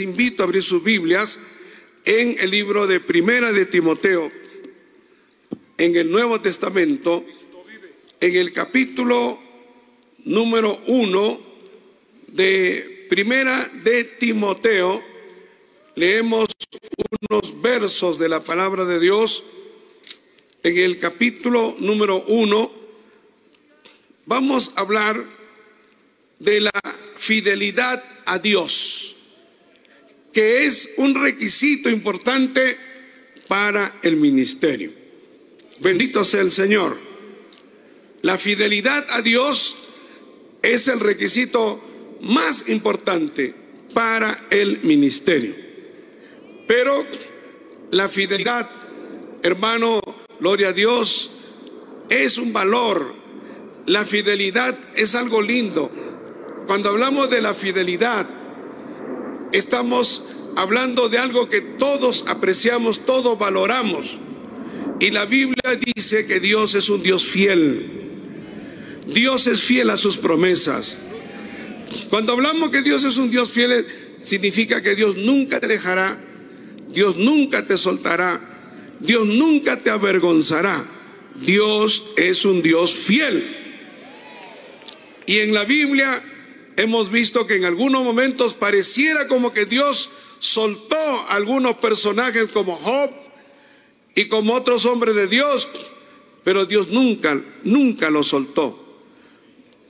invito a abrir sus Biblias en el libro de Primera de Timoteo, en el Nuevo Testamento, en el capítulo número uno de Primera de Timoteo, leemos unos versos de la palabra de Dios. En el capítulo número uno, vamos a hablar de la fidelidad a Dios, que es un requisito importante para el ministerio. Bendito sea el Señor. La fidelidad a Dios es el requisito más importante para el ministerio. Pero la fidelidad, hermano, gloria a Dios, es un valor. La fidelidad es algo lindo. Cuando hablamos de la fidelidad, estamos hablando de algo que todos apreciamos, todos valoramos. Y la Biblia dice que Dios es un Dios fiel. Dios es fiel a sus promesas. Cuando hablamos que Dios es un Dios fiel, significa que Dios nunca te dejará, Dios nunca te soltará, Dios nunca te avergonzará. Dios es un Dios fiel. Y en la Biblia hemos visto que en algunos momentos pareciera como que Dios soltó a algunos personajes como Job y como otros hombres de Dios, pero Dios nunca, nunca lo soltó.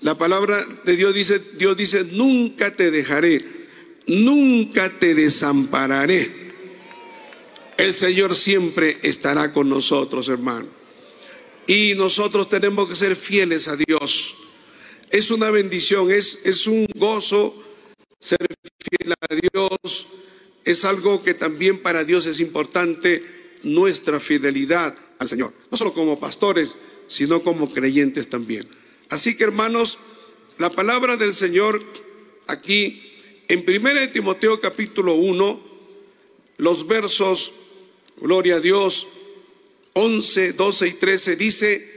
La palabra de Dios dice, Dios dice, nunca te dejaré, nunca te desampararé. El Señor siempre estará con nosotros, hermano. Y nosotros tenemos que ser fieles a Dios. Es una bendición, es, es un gozo ser fiel a Dios. Es algo que también para Dios es importante, nuestra fidelidad al Señor. No solo como pastores, sino como creyentes también. Así que hermanos, la palabra del Señor aquí en 1 Timoteo capítulo 1, los versos, gloria a Dios, 11, 12 y 13 dice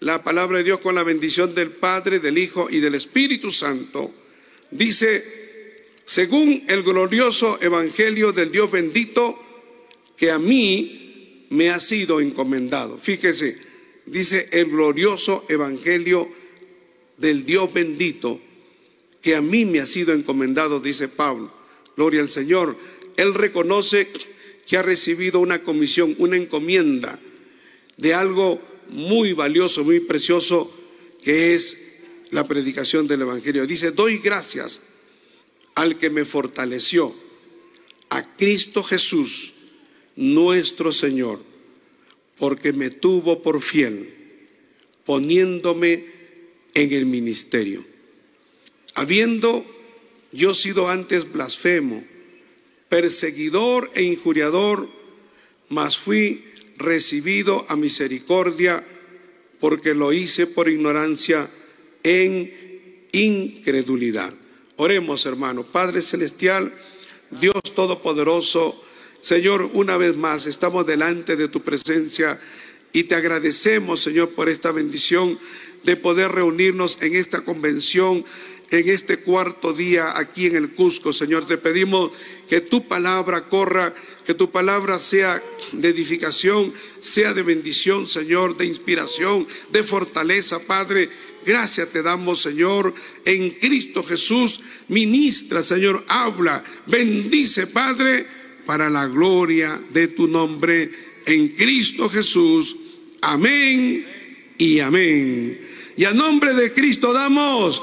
la palabra de Dios con la bendición del Padre, del Hijo y del Espíritu Santo. Dice, según el glorioso Evangelio del Dios bendito, que a mí me ha sido encomendado. Fíjese, dice el glorioso evangelio del Dios bendito, que a mí me ha sido encomendado, dice Pablo. Gloria al Señor. Él reconoce que ha recibido una comisión, una encomienda de algo muy valioso, muy precioso, que es la predicación del Evangelio. Dice, doy gracias al que me fortaleció, a Cristo Jesús, nuestro Señor porque me tuvo por fiel, poniéndome en el ministerio. Habiendo yo sido antes blasfemo, perseguidor e injuriador, mas fui recibido a misericordia porque lo hice por ignorancia en incredulidad. Oremos, hermano. Padre Celestial, Dios Todopoderoso, Señor, una vez más estamos delante de tu presencia y te agradecemos, Señor, por esta bendición de poder reunirnos en esta convención, en este cuarto día aquí en el Cusco. Señor, te pedimos que tu palabra corra, que tu palabra sea de edificación, sea de bendición, Señor, de inspiración, de fortaleza, Padre. Gracias te damos, Señor, en Cristo Jesús. Ministra, Señor, habla, bendice, Padre para la gloria de tu nombre en Cristo Jesús. Amén y amén. Y a nombre de Cristo damos.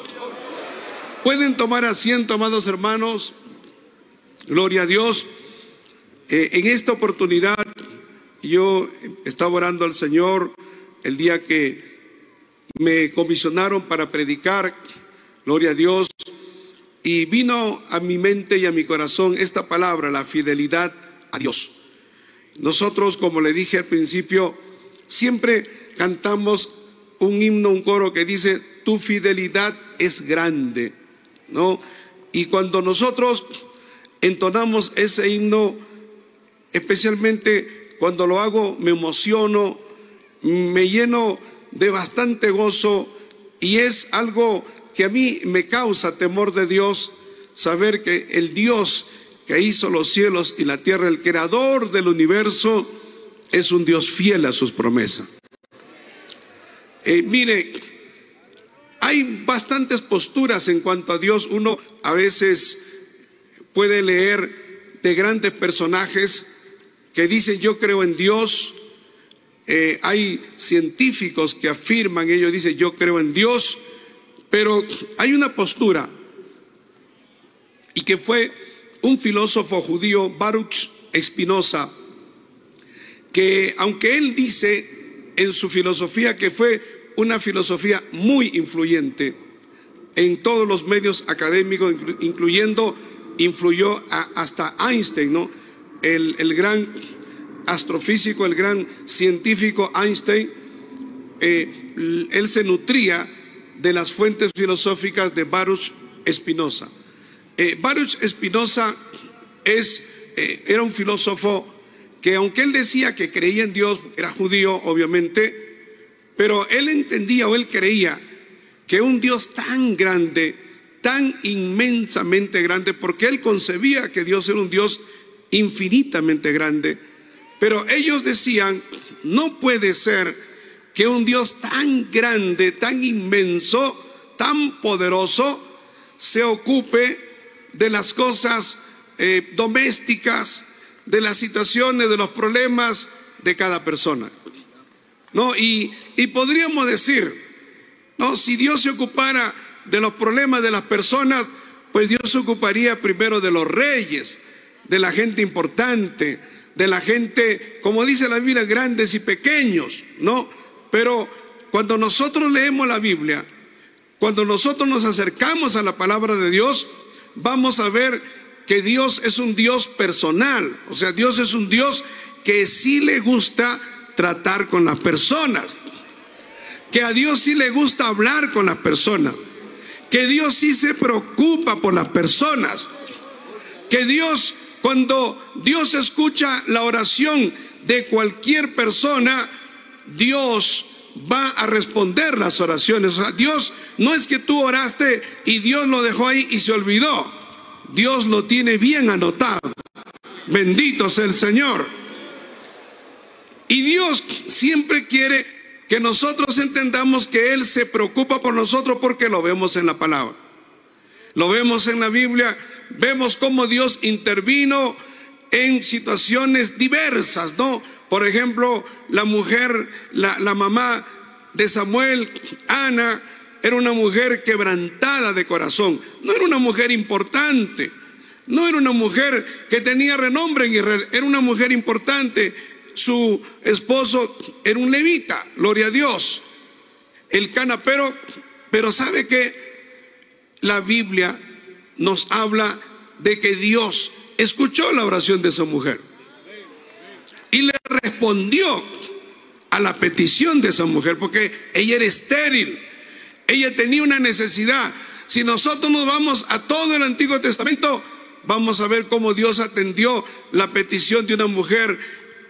Pueden tomar asiento, amados hermanos. Gloria a Dios. Eh, en esta oportunidad yo estaba orando al Señor el día que me comisionaron para predicar. Gloria a Dios. Y vino a mi mente y a mi corazón esta palabra, la fidelidad a Dios. Nosotros, como le dije al principio, siempre cantamos un himno, un coro que dice, tu fidelidad es grande, ¿no? Y cuando nosotros entonamos ese himno, especialmente cuando lo hago, me emociono, me lleno de bastante gozo y es algo que a mí me causa temor de Dios saber que el Dios que hizo los cielos y la tierra, el creador del universo, es un Dios fiel a sus promesas. Eh, mire, hay bastantes posturas en cuanto a Dios. Uno a veces puede leer de grandes personajes que dicen yo creo en Dios. Eh, hay científicos que afirman, ellos dicen yo creo en Dios, pero hay una postura y que fue un filósofo judío, Baruch Espinosa, que aunque él dice en su filosofía que fue una filosofía muy influyente en todos los medios académicos, incluyendo, influyó hasta Einstein, ¿no? El, el, gran astrofísico, el gran científico Einstein, eh, él se nutría de las fuentes filosóficas de Baruch Espinosa. Eh, Baruch Espinosa es, eh, era un filósofo que aunque él decía que creía en Dios, era judío obviamente, pero él entendía o él creía que un Dios tan grande, tan inmensamente grande, porque él concebía que Dios era un Dios infinitamente grande, pero ellos decían, no puede ser que un Dios tan grande, tan inmenso, tan poderoso, se ocupe de las cosas eh, domésticas, de las situaciones, de los problemas de cada persona. ¿No? Y, podríamos decir, ¿no? Si Dios se ocupara de los problemas de las personas, pues Dios se ocuparía primero de los reyes, de la gente importante, de la gente, como dice la Biblia, grandes y pequeños, ¿no? Pero cuando nosotros leemos la Biblia, cuando nosotros nos acercamos a la palabra de Dios, vamos a ver que Dios es un Dios personal, o sea, Dios es un Dios que sí le gusta tratar con las personas. Que a Dios sí le gusta hablar con las personas. Que Dios sí se preocupa por las personas. Que Dios, cuando Dios escucha la oración de cualquier persona, Dios va a responder las oraciones. O sea, Dios no es que tú oraste y Dios lo dejó ahí y se olvidó. Dios lo tiene bien anotado. Bendito sea el Señor. Y Dios siempre quiere que nosotros entendamos que Él se preocupa por nosotros porque lo vemos en la palabra. Lo vemos en la Biblia, vemos cómo Dios intervino en situaciones diversas, ¿no? Por ejemplo, la mujer, la, mamá de Samuel, Ana, era una mujer quebrantada de corazón, no era una mujer importante, no era una mujer que tenía renombre en Israel, era una mujer importante su esposo era un levita, gloria a Dios. El canapero, pero sabe que la Biblia nos habla de que Dios escuchó la oración de esa mujer y le respondió a la petición de esa mujer, porque ella era estéril, ella tenía una necesidad. Si nosotros nos vamos a todo el Antiguo Testamento, vamos a ver cómo Dios atendió la petición de una mujer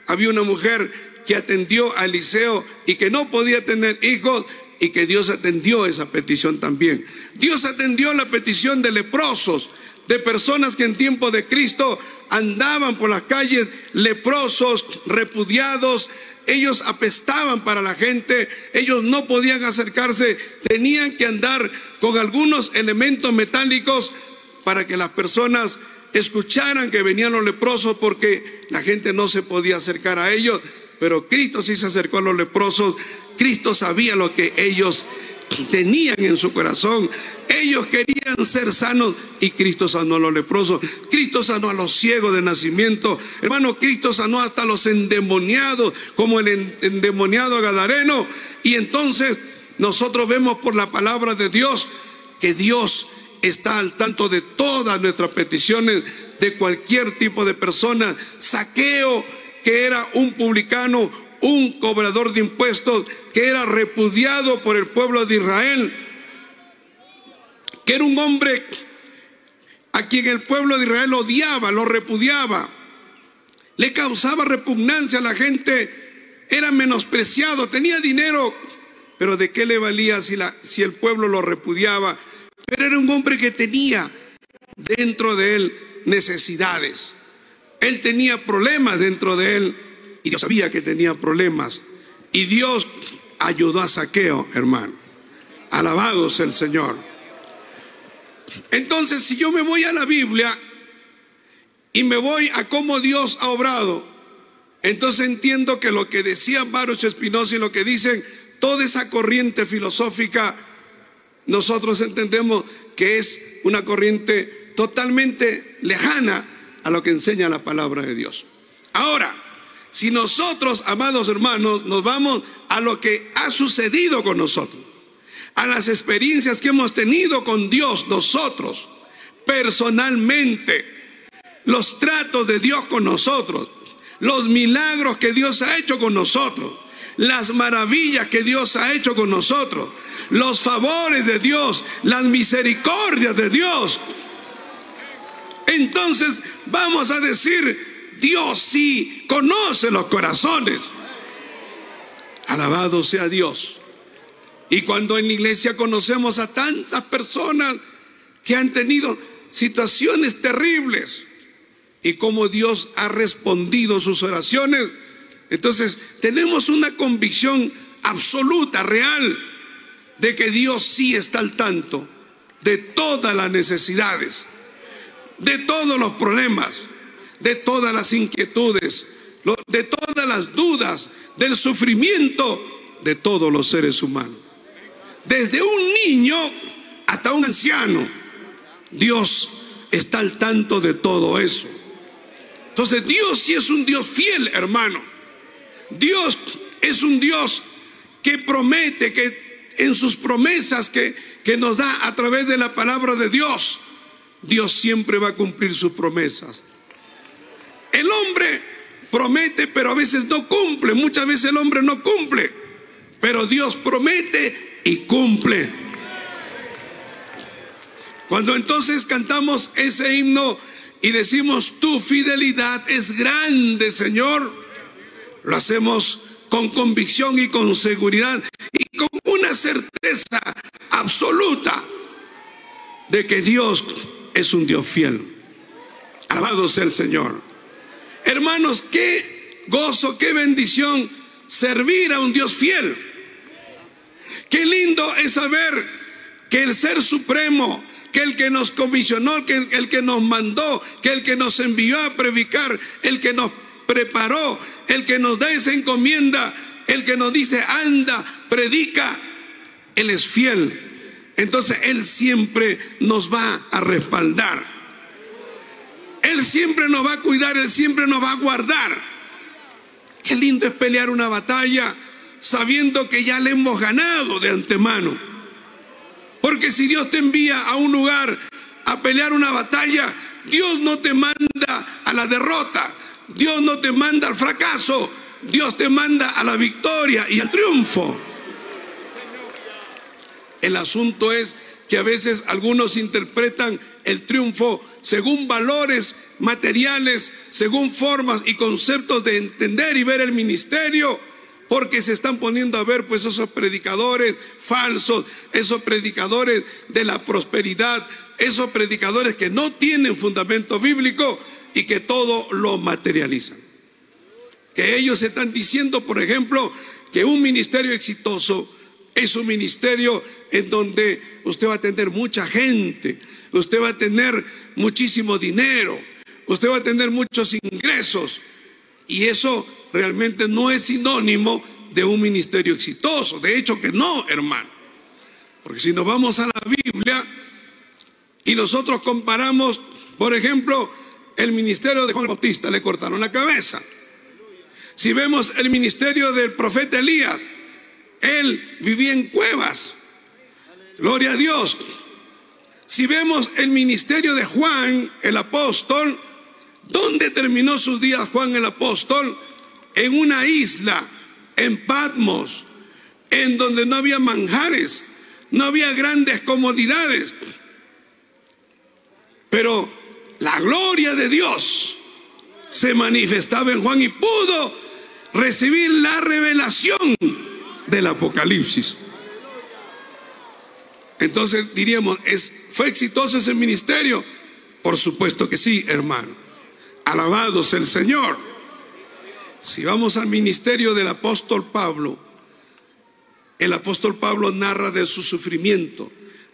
había una mujer que atendió a Eliseo y que no podía tener hijos y que Dios atendió esa petición también. Dios atendió la petición de leprosos, de personas que en tiempo de Cristo andaban por las calles leprosos, repudiados, ellos apestaban para la gente, ellos no podían acercarse, tenían que andar con algunos elementos metálicos para que las personas escucharan que venían los leprosos porque la gente no se podía acercar a ellos, pero Cristo sí se acercó a los leprosos. Cristo sabía lo que ellos tenían en su corazón. Ellos querían ser sanos y Cristo sanó a los leprosos. Cristo sanó a los ciegos de nacimiento. Hermano, Cristo sanó hasta los endemoniados, como el endemoniado gadareno. Y entonces nosotros vemos por la palabra de Dios que Dios está al tanto de todas nuestras peticiones de cualquier tipo de persona. Saqueo, que era un publicano, un cobrador de impuestos, que era repudiado por el pueblo de Israel, que era un hombre a quien el pueblo de Israel odiaba, lo repudiaba, le causaba repugnancia a la gente, era menospreciado, tenía dinero, pero ¿de qué le valía si, la, si el pueblo lo repudiaba? Pero era un hombre que tenía dentro de él necesidades. Él tenía problemas dentro de él y Dios sabía que tenía problemas. Y Dios ayudó a Saqueo, hermano. Alabado sea el Señor. Entonces, si yo me voy a la Biblia y me voy a cómo Dios ha obrado, entonces entiendo que lo que decía Baruch Espinosa y lo que dicen toda esa corriente filosófica, nosotros entendemos que es una corriente totalmente lejana a lo que enseña la palabra de Dios. Ahora, si nosotros, amados hermanos, nos vamos a lo que ha sucedido con nosotros, a las experiencias que hemos tenido con Dios nosotros, personalmente, los tratos de Dios con nosotros, los milagros que Dios ha hecho con nosotros, las maravillas que Dios ha hecho con nosotros, los favores de Dios, las misericordias de Dios. Entonces vamos a decir, Dios sí conoce los corazones. Alabado sea Dios. Y cuando en la iglesia conocemos a tantas personas que han tenido situaciones terribles y cómo Dios ha respondido sus oraciones, entonces tenemos una convicción absoluta, real, de que Dios sí está al tanto de todas las necesidades, de todos los problemas, de todas las inquietudes, de todas las dudas, del sufrimiento de todos los seres humanos. Desde un niño hasta un anciano, Dios está al tanto de todo eso. Entonces Dios sí es un Dios fiel, hermano. Dios es un Dios que promete, que en sus promesas que, que nos da a través de la palabra de Dios, Dios siempre va a cumplir sus promesas. El hombre promete, pero a veces no cumple. Muchas veces el hombre no cumple. Pero Dios promete y cumple. Cuando entonces cantamos ese himno y decimos, tu fidelidad es grande, Señor, lo hacemos con convicción y con seguridad una certeza absoluta de que Dios es un Dios fiel. Alabado sea el Señor. Hermanos, qué gozo, qué bendición servir a un Dios fiel. Qué lindo es saber que el Ser Supremo, que el que nos comisionó, que el, el, que nos mandó, que el que nos envió a predicar, el que nos preparó, el que nos da esa encomienda, el que nos dice, anda, predica, Él es fiel. Entonces Él siempre nos va a respaldar. Él siempre nos va a cuidar, Él siempre nos va a guardar. Qué lindo es pelear una batalla sabiendo que ya le hemos ganado de antemano. Porque si Dios te envía a un lugar a pelear una batalla, Dios no te manda a la derrota, Dios no te manda al fracaso, Dios te manda a la victoria y al triunfo. El asunto es que a veces algunos interpretan el triunfo según valores materiales, según formas y conceptos de entender y ver el ministerio, porque se están poniendo a ver pues esos predicadores falsos, esos predicadores de la prosperidad, esos predicadores que no tienen fundamento bíblico y que todo lo materializan. Que ellos están diciendo, por ejemplo, que un ministerio exitoso es un ministerio en donde usted va a tener mucha gente, usted va a tener muchísimo dinero, usted va a tener muchos ingresos. Y eso realmente no es sinónimo de un ministerio exitoso. De hecho que no, hermano. Porque si nos vamos a la Biblia y nosotros comparamos, por ejemplo, el ministerio de Juan Bautista, le cortaron la cabeza. Si vemos el ministerio del profeta Elías, él vivía en cuevas. Gloria a Dios. Si vemos el ministerio de Juan, el apóstol, ¿dónde terminó sus días Juan el apóstol? En una isla, en Patmos, en donde no había manjares, no había grandes comodidades. Pero la gloria de Dios se manifestaba en Juan y pudo recibir la revelación del Apocalipsis. Entonces diríamos, ¿es, ¿fue exitoso ese ministerio? Por supuesto que sí, hermano. Alabados el Señor. Si vamos al ministerio del apóstol Pablo, el apóstol Pablo narra de su sufrimiento,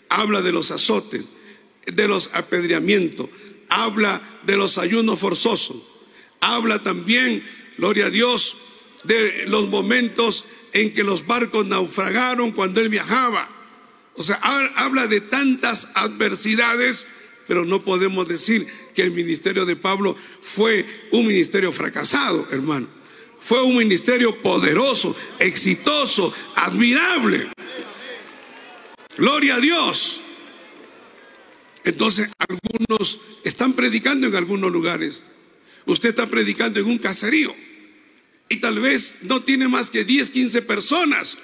habla de los azotes, de los apedreamientos, habla de los ayunos forzosos, habla también, gloria a Dios, de los momentos en que los barcos naufragaron cuando él viajaba. O sea, habla de tantas adversidades, pero no podemos decir que el ministerio de Pablo fue un ministerio fracasado, hermano. Fue un ministerio poderoso, exitoso, admirable. Gloria a Dios. Entonces, algunos están predicando en algunos lugares. Usted está predicando en un caserío y tal vez no tiene más que 10, 15 personas,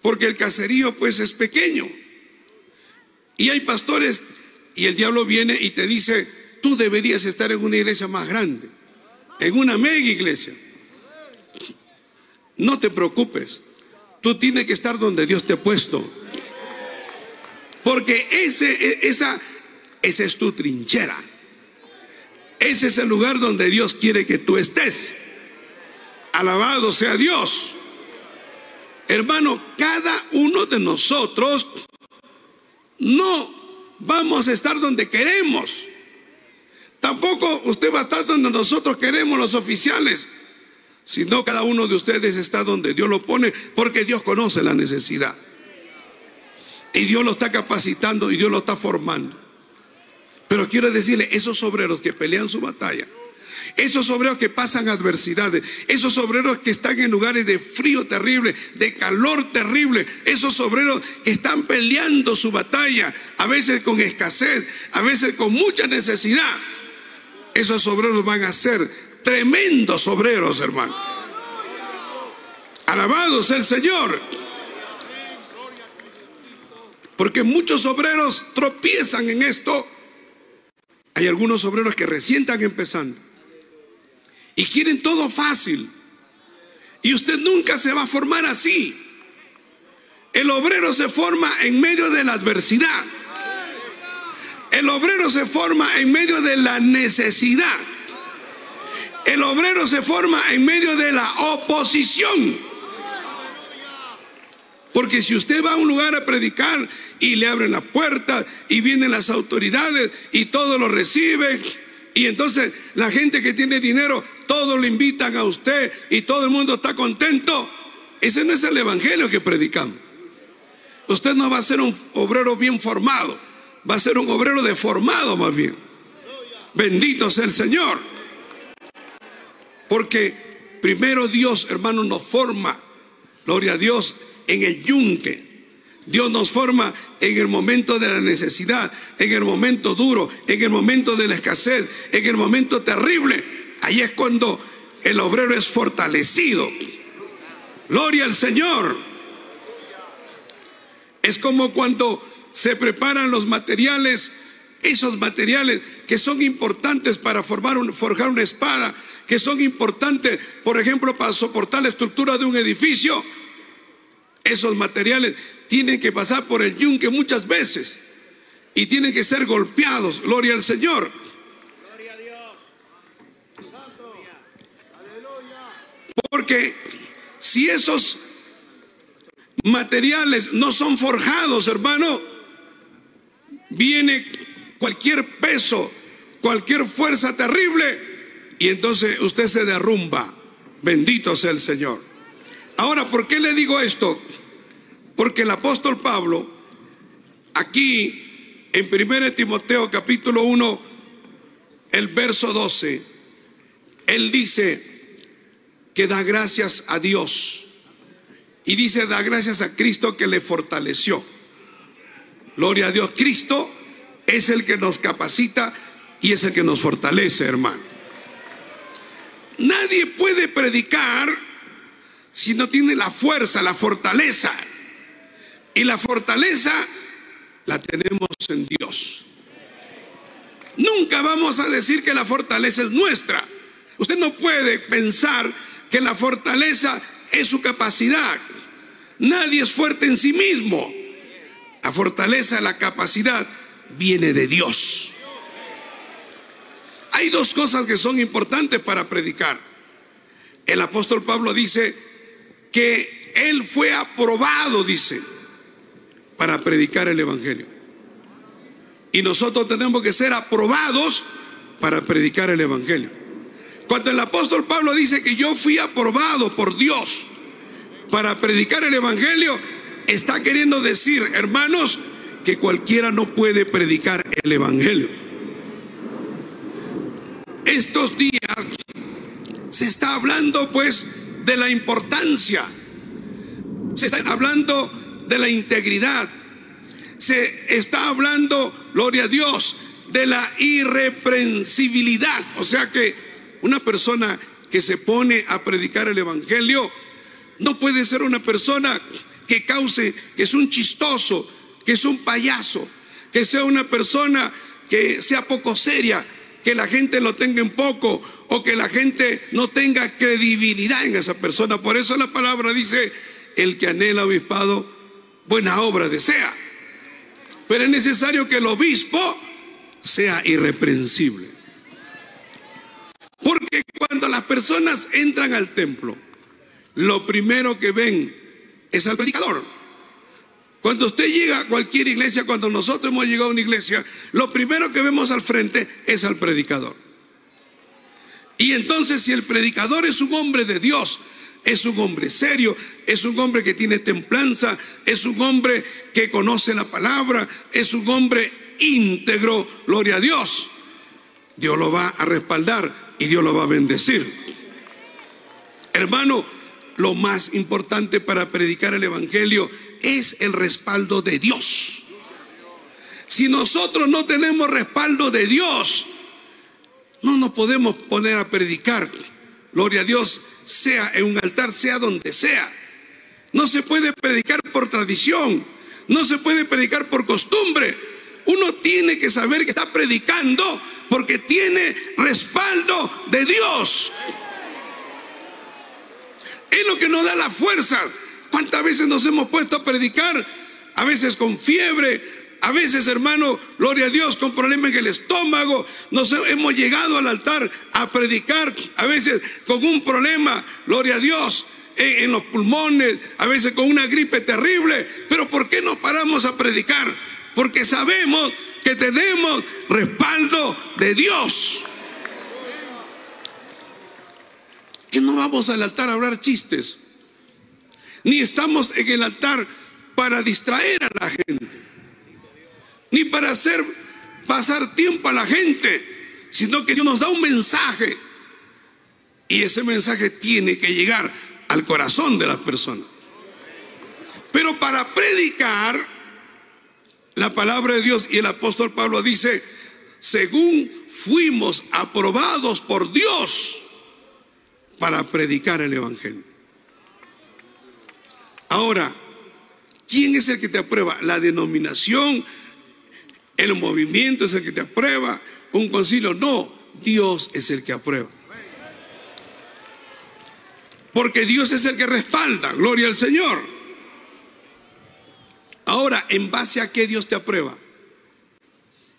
porque el caserío pues es pequeño. Y hay pastores y el diablo viene y te dice, tú deberías estar en una iglesia más grande, en una mega iglesia. No te preocupes, tú tienes que estar donde Dios te ha puesto. Porque ese, e, esa, esa es tu trinchera. Ese es el lugar donde Dios quiere que tú estés. Alabado sea Dios. Hermano, cada uno de nosotros no vamos a estar donde queremos. Tampoco usted va a estar donde nosotros queremos los oficiales, sino cada uno de ustedes está donde Dios lo pone, porque Dios conoce la necesidad. Y Dios lo está capacitando y Dios lo está formando. Pero quiero decirle, esos obreros que pelean su batalla, esos obreros que pasan adversidades, esos obreros que están en lugares de frío terrible, de calor terrible, esos obreros que están peleando su batalla, a veces con escasez, a veces con mucha necesidad, esos obreros van a ser tremendos obreros, hermano. Alabados el Señor. Porque muchos obreros tropiezan en esto. Hay algunos obreros que recién están empezando y quieren todo fácil. Y usted nunca se va a formar así. El obrero se forma en medio de la adversidad. El obrero se forma en medio de la necesidad. El obrero se forma en medio de la oposición. Porque si usted va a un lugar a predicar y le abren la puerta y vienen las autoridades y todo lo recibe, y entonces la gente que tiene dinero, todos le invitan a usted y todo el mundo está contento, ese no es el evangelio que predicamos. Usted no va a ser un obrero bien formado, va a ser un obrero deformado más bien. Bendito sea el Señor. Porque primero Dios, hermano, nos forma. Gloria a Dios en el yunque. Dios nos forma en el momento de la necesidad, en el momento duro, en el momento de la escasez, en el momento terrible. Ahí es cuando el obrero es fortalecido. Gloria al Señor. Es como cuando se preparan los materiales, esos materiales que son importantes para formar forjar una espada, que son importantes, por ejemplo, para soportar la estructura de un edificio esos materiales tienen que pasar por el yunque muchas veces y tienen que ser golpeados. Gloria al Señor. Gloria a Dios. Porque si esos materiales no son forjados, hermano, viene cualquier peso, cualquier fuerza terrible y entonces usted se derrumba. Bendito sea el Señor. Ahora, ¿por qué le digo esto? Porque el apóstol Pablo, aquí en 1 Timoteo capítulo 1, el verso 12, él dice que da gracias a Dios. Y dice, da gracias a Cristo que le fortaleció. Gloria a Dios. Cristo es el que nos capacita y es el que nos fortalece, hermano. Nadie puede predicar si no tiene la fuerza, la fortaleza. Y la fortaleza la tenemos en Dios. Nunca vamos a decir que la fortaleza es nuestra. Usted no puede pensar que la fortaleza es su capacidad. Nadie es fuerte en sí mismo. La fortaleza, la capacidad viene de Dios. Hay dos cosas que son importantes para predicar. El apóstol Pablo dice que él fue aprobado, dice, para predicar el Evangelio. Y nosotros tenemos que ser aprobados para predicar el Evangelio. Cuando el apóstol Pablo dice que yo fui aprobado por Dios para predicar el Evangelio, está queriendo decir, hermanos, que cualquiera no puede predicar el Evangelio. Estos días se está hablando pues de la importancia, se está hablando de la integridad, se está hablando, gloria a Dios, de la irreprensibilidad. O sea que una persona que se pone a predicar el Evangelio no puede ser una persona que cause, que es un chistoso, que es un payaso, que sea una persona que sea poco seria, que la gente lo tenga en poco o que la gente no tenga credibilidad en esa persona. Por eso la palabra dice, el que anhela obispado, buena obra desea. Pero es necesario que el obispo sea irreprensible. Porque cuando las personas entran al templo, lo primero que ven es al predicador. Cuando usted llega a cualquier iglesia, cuando nosotros hemos llegado a una iglesia, lo primero que vemos al frente es al predicador. Y entonces si el predicador es un hombre de Dios, es un hombre serio, es un hombre que tiene templanza, es un hombre que conoce la palabra, es un hombre íntegro, gloria a Dios. Dios lo va a respaldar y Dios lo va a bendecir. Hermano, lo más importante para predicar el Evangelio es el respaldo de Dios. Si nosotros no tenemos respaldo de Dios, no nos podemos poner a predicar. Gloria a Dios, sea en un altar, sea donde sea. No se puede predicar por tradición, no se puede predicar por costumbre. Uno tiene que saber que está predicando porque tiene respaldo de Dios. Es lo que nos da la fuerza. ¿Cuántas veces nos hemos puesto a predicar? A veces con fiebre, a veces, hermano, gloria a Dios, con problemas en el estómago. Nos hemos llegado al altar a predicar, a veces con un problema, gloria a Dios, en, en los pulmones, a veces con una gripe terrible. Pero ¿por qué no paramos a predicar? Porque sabemos que tenemos respaldo de Dios. Que no vamos al altar a hablar chistes, ni estamos en el altar para distraer a la gente, ni para hacer pasar tiempo a la gente, sino que Dios nos da un mensaje y ese mensaje tiene que llegar al corazón de las personas. Pero para predicar la palabra de Dios y el apóstol Pablo dice, según fuimos aprobados por Dios para predicar el Evangelio. Ahora, ¿quién es el que te aprueba? La denominación, el movimiento es el que te aprueba, un concilio. No, Dios es el que aprueba. Porque Dios es el que respalda, gloria al Señor. Ahora, ¿en base a qué Dios te aprueba?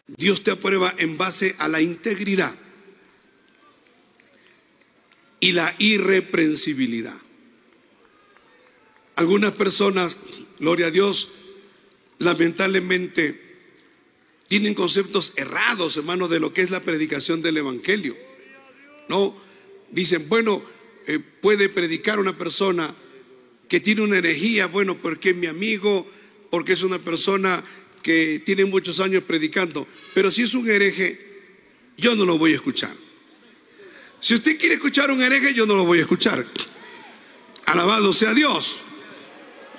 Dios te aprueba en base a la integridad y la irreprensibilidad. Algunas personas, gloria a Dios, lamentablemente tienen conceptos errados, hermano, de lo que es la predicación del Evangelio. No, dicen, bueno, eh, puede predicar una persona que tiene una herejía, bueno, porque es mi amigo, porque es una persona que tiene muchos años predicando, pero si es un hereje, yo no lo voy a escuchar. Si usted quiere escuchar un hereje, yo no lo voy a escuchar. Alabado sea Dios.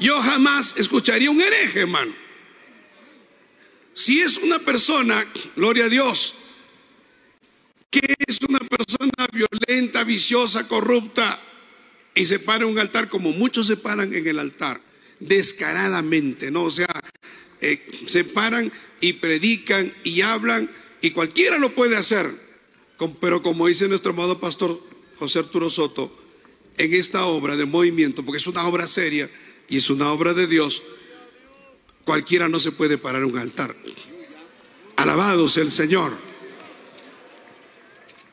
Yo jamás escucharía un hereje, hermano. Si es una persona, gloria a Dios, que es una persona violenta, viciosa, corrupta, y se para en un altar como muchos se paran en el altar, descaradamente, ¿no? O sea, eh, se paran y predican y hablan, y cualquiera lo puede hacer. Pero como dice nuestro amado pastor José Arturo Soto, en esta obra de movimiento, porque es una obra seria y es una obra de Dios, cualquiera no se puede parar un altar. Alabado sea el Señor.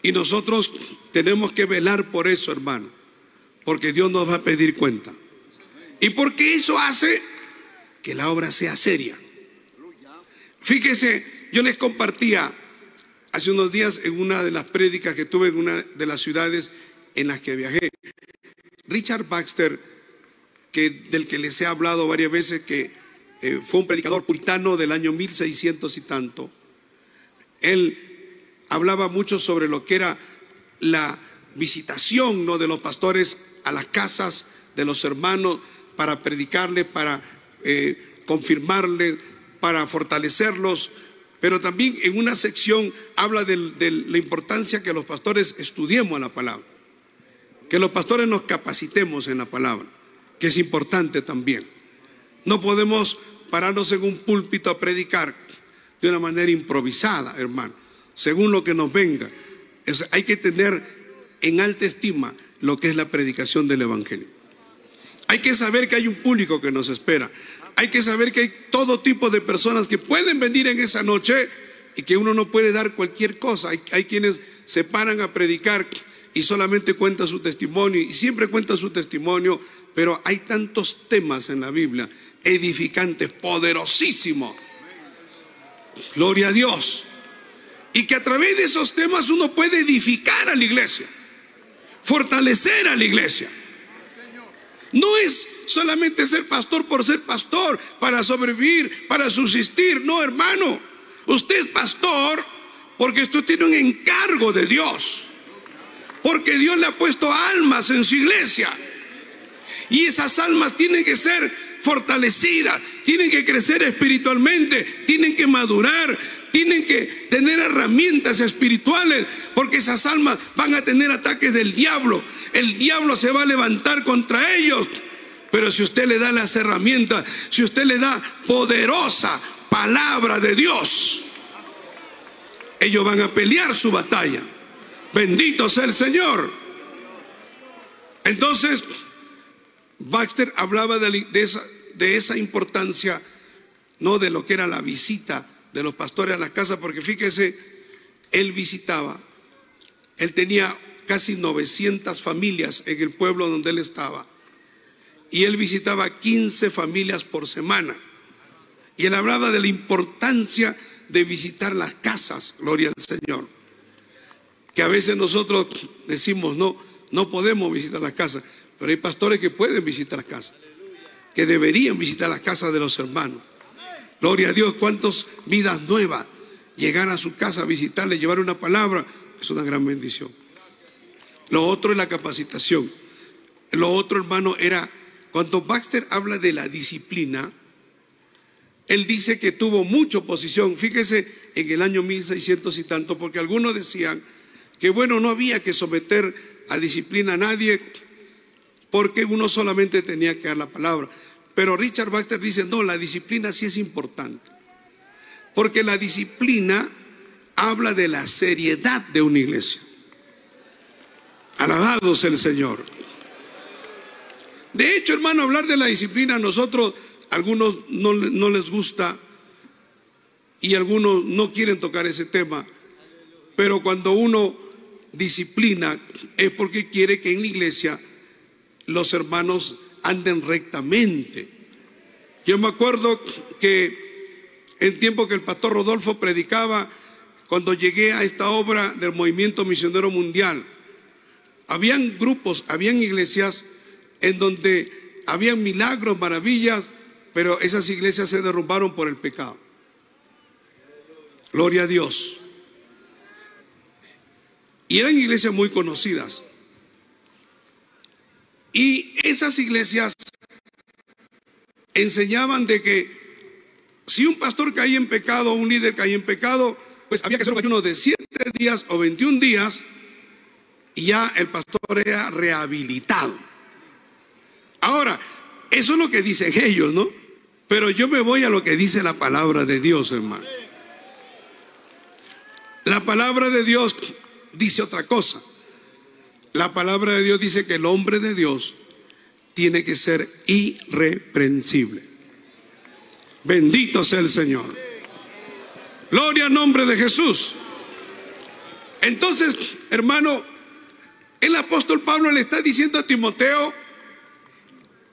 Y nosotros tenemos que velar por eso, hermano, porque Dios nos va a pedir cuenta. ¿Y porque eso hace que la obra sea seria? Fíjese, yo les compartía hace unos días en una de las prédicas que tuve en una de las ciudades en las que viajé. Richard Baxter, que, del que les he hablado varias veces, que eh, fue un predicador puritano del año 1600 y tanto, él hablaba mucho sobre lo que era la visitación ¿no? de los pastores a las casas de los hermanos para predicarles, para eh, confirmarles, para fortalecerlos, pero también en una sección habla de, la importancia que los pastores estudiemos la palabra, que los pastores nos capacitemos en la palabra, que es importante también. No podemos pararnos en un púlpito a predicar de una manera improvisada, hermano, según lo que nos venga. hay que tener en alta estima lo que es la predicación del Evangelio. Hay que saber que hay un público que nos espera. Hay que saber que hay todo tipo de personas que pueden venir en esa noche y que uno no puede dar cualquier cosa. Hay, quienes se paran a predicar y solamente cuentan su testimonio y siempre cuentan su testimonio, pero hay tantos temas en la Biblia edificantes, poderosísimos. Gloria a Dios. Y que a través de esos temas uno puede edificar a la iglesia, fortalecer a la iglesia. No es solamente ser pastor por ser pastor, para sobrevivir, para subsistir. No, hermano. Usted es pastor porque usted tiene un encargo de Dios. Porque Dios le ha puesto almas en su iglesia. Y esas almas tienen que ser fortalecidas, tienen que crecer espiritualmente, tienen que madurar, tienen que tener herramientas espirituales, porque esas almas van a tener ataques del diablo. El diablo se va a levantar contra ellos. Pero si usted le da las herramientas, si usted le da poderosa palabra de Dios, ellos van a pelear su batalla. Bendito sea el Señor. Entonces, Baxter hablaba de, esa, de esa importancia, no de lo que era la visita de los pastores a la casa, porque fíjese, él visitaba, él tenía casi 900 familias en el pueblo donde él estaba, y él visitaba 15 familias por semana, y él hablaba de la importancia de visitar las casas, gloria al Señor, que a veces nosotros decimos, no, no podemos visitar las casas, pero hay pastores que pueden visitar las casas, que deberían visitar las casas de los hermanos. Gloria a Dios, cuántas vidas nuevas. Llegar a su casa, visitarle, llevar una palabra, es una gran bendición. Lo otro es la capacitación. Lo otro, hermano, era cuando Baxter habla de la disciplina, él dice que tuvo mucha oposición. Fíjese en el año 1600 y tanto, porque algunos decían que, bueno, no había que someter a disciplina a nadie, porque uno solamente tenía que dar la palabra. Pero Richard Baxter dice, no, la disciplina sí es importante. Porque la disciplina habla de la seriedad de una iglesia. Alabado sea el Señor. De hecho, hermano, hablar de la disciplina a nosotros, algunos no, no les gusta y algunos no quieren tocar ese tema. Pero cuando uno disciplina es porque quiere que en la iglesia los hermanos anden rectamente. Yo me acuerdo que en tiempo que el pastor Rodolfo predicaba, cuando llegué a esta obra del movimiento misionero mundial, habían grupos, habían iglesias en donde habían milagros, maravillas, pero esas iglesias se derrumbaron por el pecado. Gloria a Dios. Y eran iglesias muy conocidas. Y esas iglesias enseñaban de que si un pastor caía en pecado, un líder caía en pecado, pues había que hacer un ayuno de 7 días o 21 días y ya el pastor era rehabilitado. Ahora, eso es lo que dicen ellos, ¿no? Pero yo me voy a lo que dice la palabra de Dios, hermano. La palabra de Dios dice otra cosa. La palabra de Dios dice que el hombre de Dios tiene que ser irreprensible. Bendito sea el Señor. Gloria al nombre de Jesús. Entonces, hermano, el apóstol Pablo le está diciendo a Timoteo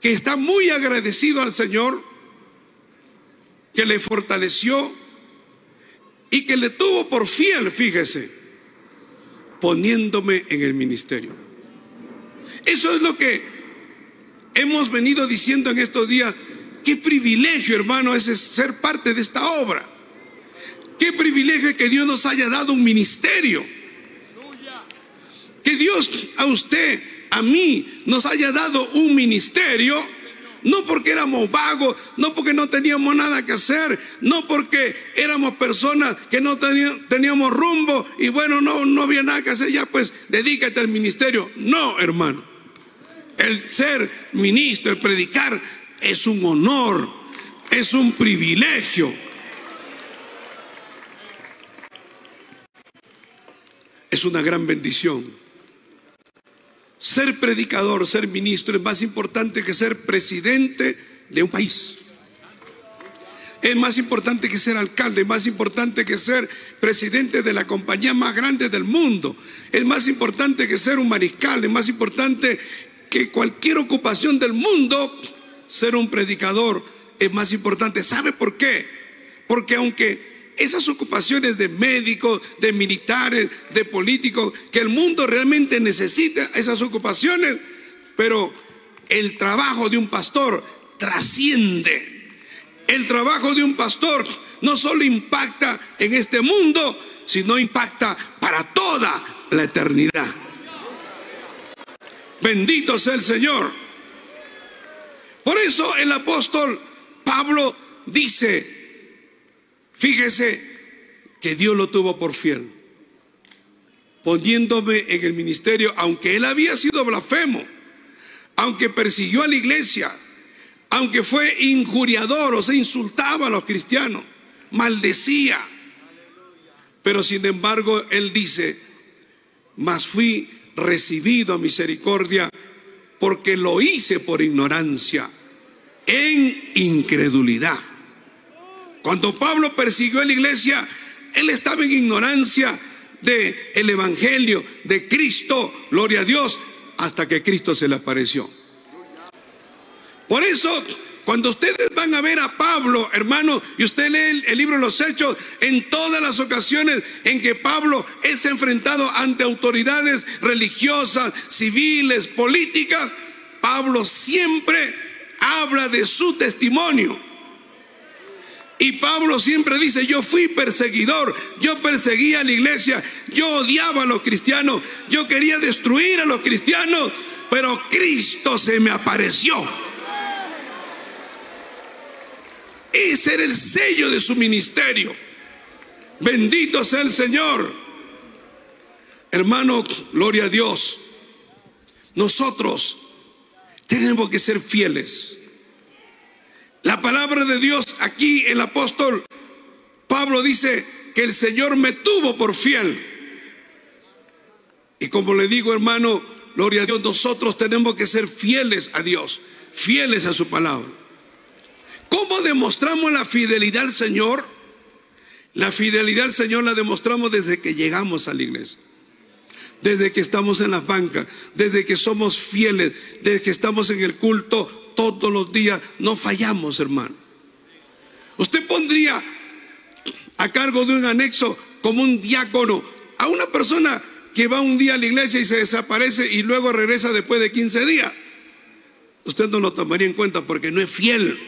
que está muy agradecido al Señor, que le fortaleció y que le tuvo por fiel, fíjese, poniéndome en el ministerio. Eso es lo que hemos venido diciendo en estos días. Qué privilegio, hermano, es ser parte de esta obra. Qué privilegio que Dios nos haya dado un ministerio. Que Dios a usted, a mí, nos haya dado un ministerio no porque éramos vagos, no porque no teníamos nada que hacer, no porque éramos personas que no teníamos rumbo y bueno, no, no había nada que hacer, ya pues dedícate al ministerio. No, hermano. El ser ministro, el predicar, es un honor, es un privilegio. Es una gran bendición. Ser predicador, ser ministro es más importante que ser presidente de un país. Es más importante que ser alcalde, es más importante que ser presidente de la compañía más grande del mundo. Es más importante que ser un mariscal, es más importante que cualquier ocupación del mundo, ser un predicador es más importante. ¿Sabe por qué? Porque aunque esas ocupaciones de médicos, de militares, de políticos, que el mundo realmente necesita esas ocupaciones, pero el trabajo de un pastor trasciende. El trabajo de un pastor no solo impacta en este mundo, sino impacta para toda la eternidad. Bendito sea el Señor. Por eso el apóstol Pablo dice, Fíjese que Dios lo tuvo por fiel, poniéndome en el ministerio, aunque él había sido blasfemo, aunque persiguió a la iglesia, aunque fue injuriador, o se insultaba a los cristianos, maldecía. Pero sin embargo, él dice, mas fui recibido misericordia porque lo hice por ignorancia, en incredulidad. Cuando Pablo persiguió a la iglesia, él estaba en ignorancia del el evangelio de Cristo, gloria a Dios, hasta que Cristo se le apareció. Por eso, cuando ustedes van a ver a Pablo, hermano, y usted lee el, libro de los Hechos, en todas las ocasiones en que Pablo es enfrentado ante autoridades religiosas, civiles, políticas, Pablo siempre habla de su testimonio. Y Pablo siempre dice, yo fui perseguidor, yo perseguía a la iglesia, yo odiaba a los cristianos, yo quería destruir a los cristianos, pero Cristo se me apareció. Ese era el sello de su ministerio. Bendito sea el Señor. Hermano, gloria a Dios. Nosotros tenemos que ser fieles la palabra de Dios aquí, el apóstol Pablo dice que el Señor me tuvo por fiel. Y como le digo, hermano, gloria a Dios, nosotros tenemos que ser fieles a Dios, fieles a su palabra. ¿Cómo demostramos la fidelidad al Señor? La fidelidad al Señor la demostramos desde que llegamos a la iglesia desde que estamos en las bancas, desde que somos fieles, desde que estamos en el culto todos los días. No fallamos, hermano. Usted pondría a cargo de un anexo como un diácono a una persona que va un día a la iglesia y se desaparece y luego regresa después de 15 días. Usted no lo tomaría en cuenta porque no es fiel.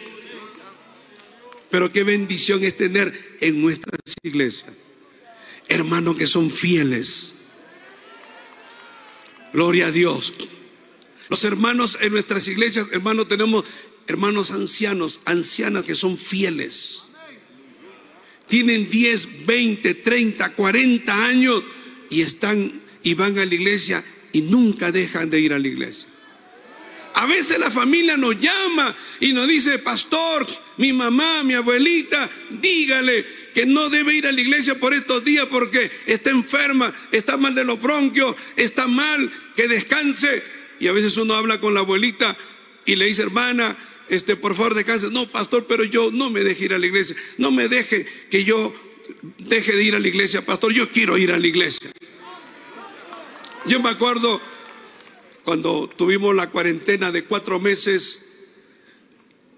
Pero qué bendición es tener en nuestras iglesias hermanos que son fieles. Gloria a Dios. Los hermanos en nuestras iglesias, hermanos, tenemos hermanos ancianos, ancianas que son fieles. Tienen 10, 20, 30, 40 años y están y van a la iglesia y nunca dejan de ir a la iglesia. A veces la familia nos llama y nos dice, pastor, mi mamá, mi abuelita, dígale que no debe ir a la iglesia por estos días porque está enferma, está mal de los bronquios, está mal, que descanse. Y a veces uno habla con la abuelita y le dice, hermana, este, por favor descanse. No, pastor, pero yo no me deje ir a la iglesia. No me deje que yo deje de ir a la iglesia, pastor, yo quiero ir a la iglesia. Yo me acuerdo cuando tuvimos la cuarentena de cuatro meses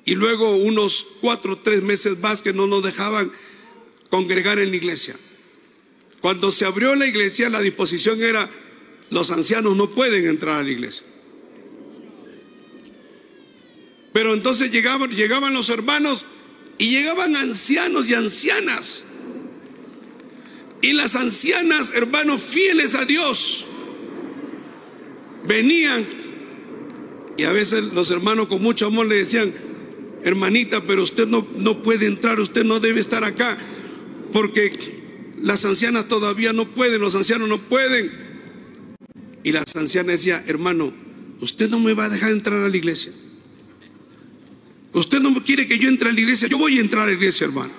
y luego unos cuatro o tres meses más que no nos dejaban congregar en la iglesia. Cuando se abrió la iglesia, la disposición era, los ancianos no pueden entrar a la iglesia. Pero entonces llegaban, los hermanos y llegaban ancianos y ancianas. Y las ancianas, hermanos, fieles a Dios, venían y a veces los hermanos con mucho amor le decían, hermanita, pero usted no, no puede entrar, usted no debe estar acá, porque las ancianas todavía no pueden, los ancianos no pueden. Y las ancianas decían, hermano, usted no me va a dejar entrar a la iglesia. Usted no quiere que yo entre a la iglesia, yo voy a entrar a la iglesia, hermano.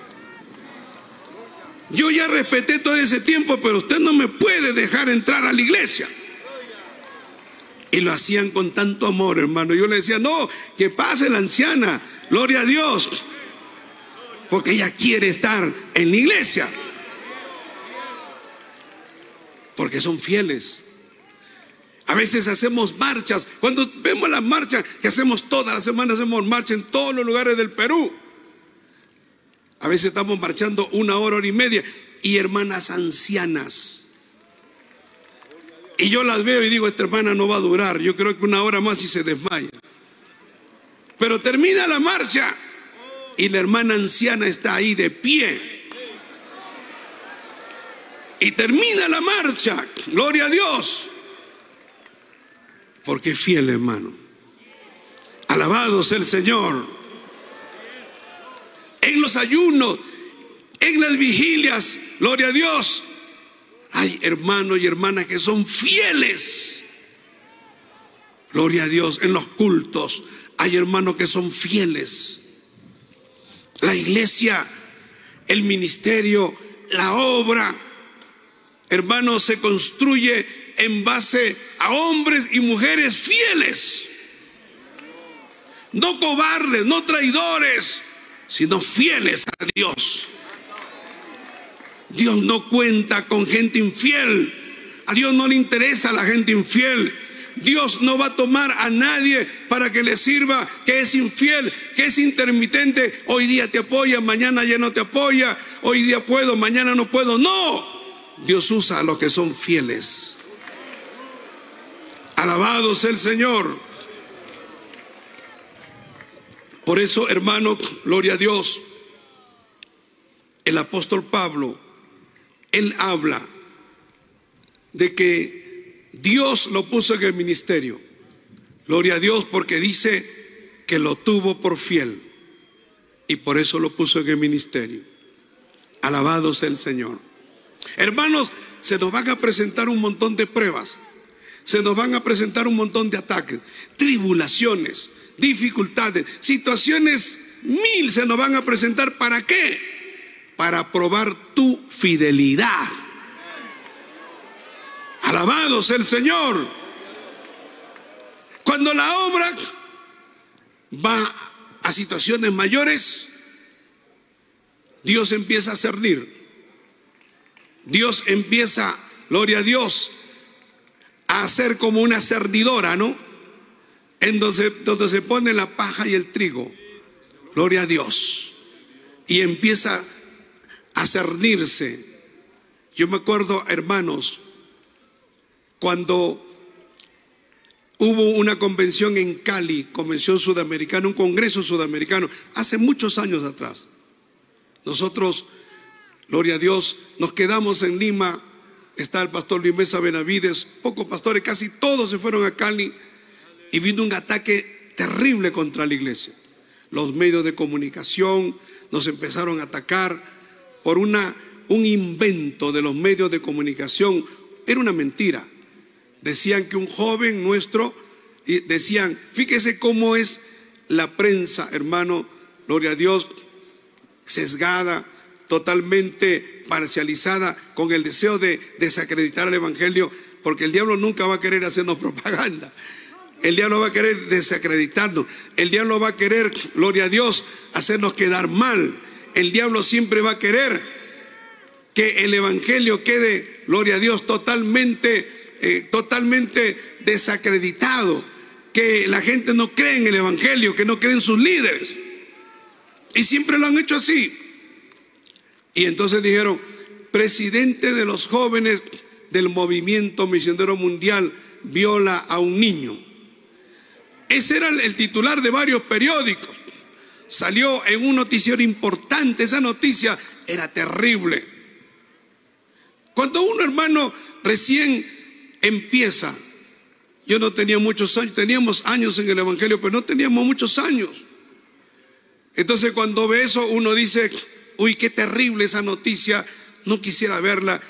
Yo ya respeté todo ese tiempo, pero usted no me puede dejar entrar a la iglesia. Y lo hacían con tanto amor, hermano. Yo le decía, no, que pase la anciana, gloria a Dios, porque ella quiere estar en la iglesia. Porque son fieles. A veces hacemos marchas. Cuando vemos las marchas que hacemos todas las semanas, hacemos marchas en todos los lugares del Perú. A veces estamos marchando una hora, hora y media. Y hermanas ancianas y yo las veo y digo, esta hermana no va a durar. Yo creo que una hora más y se desmaya. Pero termina la marcha y la hermana anciana está ahí de pie. Y termina la marcha. Gloria a Dios. Porque es fiel, hermano. Alabado sea el Señor. En los ayunos, en las vigilias, gloria a Dios, hay hermanos y hermanas que son fieles. Gloria a Dios. En los cultos hay hermanos que son fieles. La iglesia, el ministerio, la obra, hermanos, se construye en base a hombres y mujeres fieles. No cobardes, no traidores, sino fieles a Dios. Dios no cuenta con gente infiel. A Dios no le interesa la gente infiel. Dios no va a tomar a nadie para que le sirva que es infiel, que es intermitente. Hoy día te apoya, mañana ya no te apoya. Hoy día puedo, mañana no puedo. No. Dios usa a los que son fieles. Alabado sea el Señor. Por eso, hermano, gloria a Dios. El apóstol Pablo él habla de que Dios lo puso en el ministerio. Gloria a Dios porque dice que lo tuvo por fiel y por eso lo puso en el ministerio. Alabado sea el Señor. Hermanos, se nos van a presentar un montón de pruebas, se nos van a presentar un montón de ataques, tribulaciones, dificultades, situaciones mil se nos van a presentar. ¿Para qué? para probar tu fidelidad. Alabado sea el Señor. Cuando la obra va a situaciones mayores, Dios empieza a cernir. Dios empieza, gloria a Dios, a hacer como una cernidora, ¿no? En donde, donde se pone la paja y el trigo. Gloria a Dios. Y empieza a cernirse. Yo me acuerdo, hermanos, cuando hubo una convención en Cali, convención sudamericana, un congreso sudamericano, hace muchos años atrás. Nosotros, gloria a Dios, nos quedamos en Lima, está el pastor Luis Mesa Benavides, pocos pastores, casi todos se fueron a Cali y vino un ataque terrible contra la iglesia. Los medios de comunicación nos empezaron a atacar, por una, un invento de los medios de comunicación. Era una mentira. Decían que un joven nuestro, decían, fíjese cómo es la prensa, hermano, gloria a Dios, sesgada, totalmente parcializada, con el deseo de desacreditar al Evangelio, porque el diablo nunca va a querer hacernos propaganda. El diablo va a querer desacreditarnos. El diablo va a querer, gloria a Dios, hacernos quedar mal el diablo siempre va a querer que el Evangelio quede, gloria a Dios, totalmente, eh, totalmente desacreditado, que la gente no cree en el Evangelio, que no cree en sus líderes. Y siempre lo han hecho así. Y entonces dijeron, presidente de los jóvenes del movimiento misionero mundial viola a un niño. Ese era el titular de varios periódicos. Salió en un noticiero importante, esa noticia era terrible. Cuando un hermano recién empieza, yo no tenía muchos años, teníamos años en el Evangelio, pero no teníamos muchos años. Entonces cuando ve eso, uno dice, uy, qué terrible esa noticia, no quisiera verla.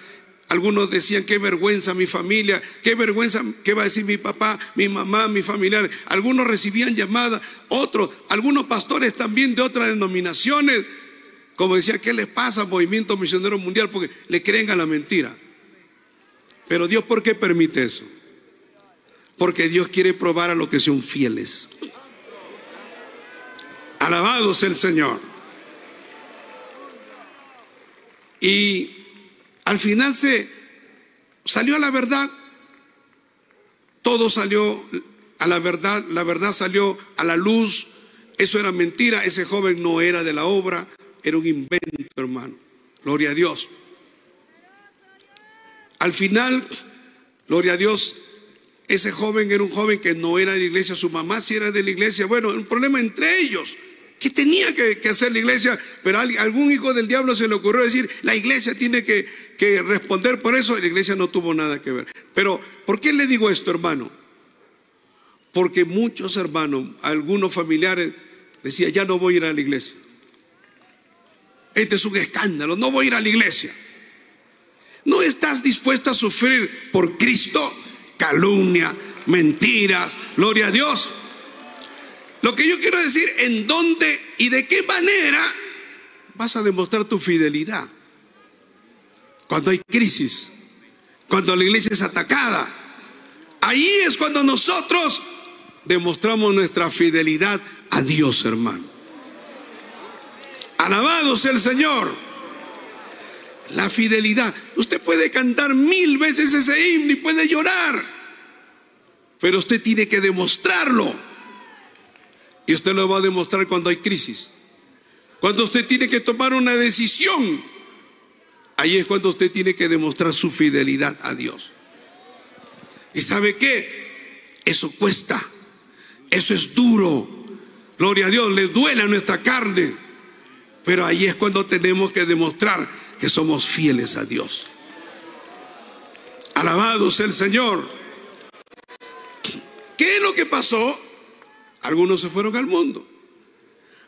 Algunos decían, qué vergüenza mi familia, qué vergüenza, qué va a decir mi papá, mi mamá, mi familiar. Algunos recibían llamadas, otros, algunos pastores también de otras denominaciones, como decía, ¿qué les pasa al movimiento misionero mundial? Porque le creen a la mentira. Pero Dios, ¿por qué permite eso? Porque Dios quiere probar a los que son fieles. Alabado el Señor. Y al final se salió a la verdad. Todo salió a la verdad. La verdad salió a la luz. Eso era mentira. Ese joven no era de la obra. Era un invento, hermano. Gloria a Dios. Al final, gloria a Dios, ese joven era un joven que no era de la iglesia, su mamá sí era de la iglesia. Bueno, un problema entre ellos. ¿Qué tenía que, hacer la iglesia? Pero a algún hijo del diablo se le ocurrió decir, la iglesia tiene que, que responder por eso. La iglesia no tuvo nada que ver. Pero, ¿por qué le digo esto, hermano? Porque muchos hermanos, algunos familiares, decían, ya no voy a ir a la iglesia. Este es un escándalo, no voy a ir a la iglesia. ¿No estás dispuesto a sufrir por Cristo? Calumnia, mentiras, gloria a Dios. Lo que yo quiero decir, en dónde y de qué manera vas a demostrar tu fidelidad. Cuando hay crisis, cuando la iglesia es atacada, ahí es cuando nosotros demostramos nuestra fidelidad a Dios, hermano. Alabado sea el Señor. La fidelidad. Usted puede cantar mil veces ese himno y puede llorar, pero usted tiene que demostrarlo. Y usted lo va a demostrar cuando hay crisis. Cuando usted tiene que tomar una decisión, ahí es cuando usted tiene que demostrar su fidelidad a Dios. ¿Y sabe qué? Eso cuesta. Eso es duro. Gloria a Dios, le duele a nuestra carne. Pero ahí es cuando tenemos que demostrar que somos fieles a Dios. Alabado sea el Señor. ¿Qué es lo que pasó? Algunos se fueron al mundo.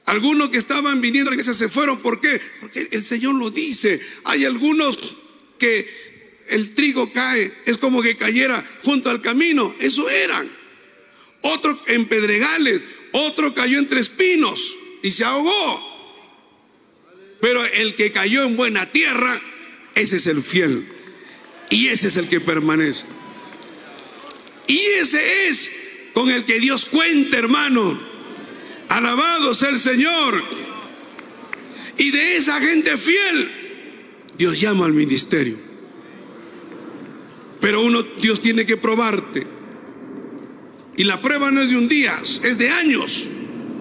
Algunos que estaban viniendo a la iglesia se fueron. ¿Por qué? Porque el Señor lo dice. Hay algunos que el trigo cae, es como que cayera junto al camino. Eso eran. Otro en pedregales, otro cayó entre espinos y se ahogó. Pero el que cayó en buena tierra, ese es el fiel. Y ese es el que permanece. Y ese es con el que Dios cuenta, hermano. Alabado sea el Señor. Y de esa gente fiel, Dios llama al ministerio. Pero uno, Dios tiene que probarte. Y la prueba no es de un día, es de años.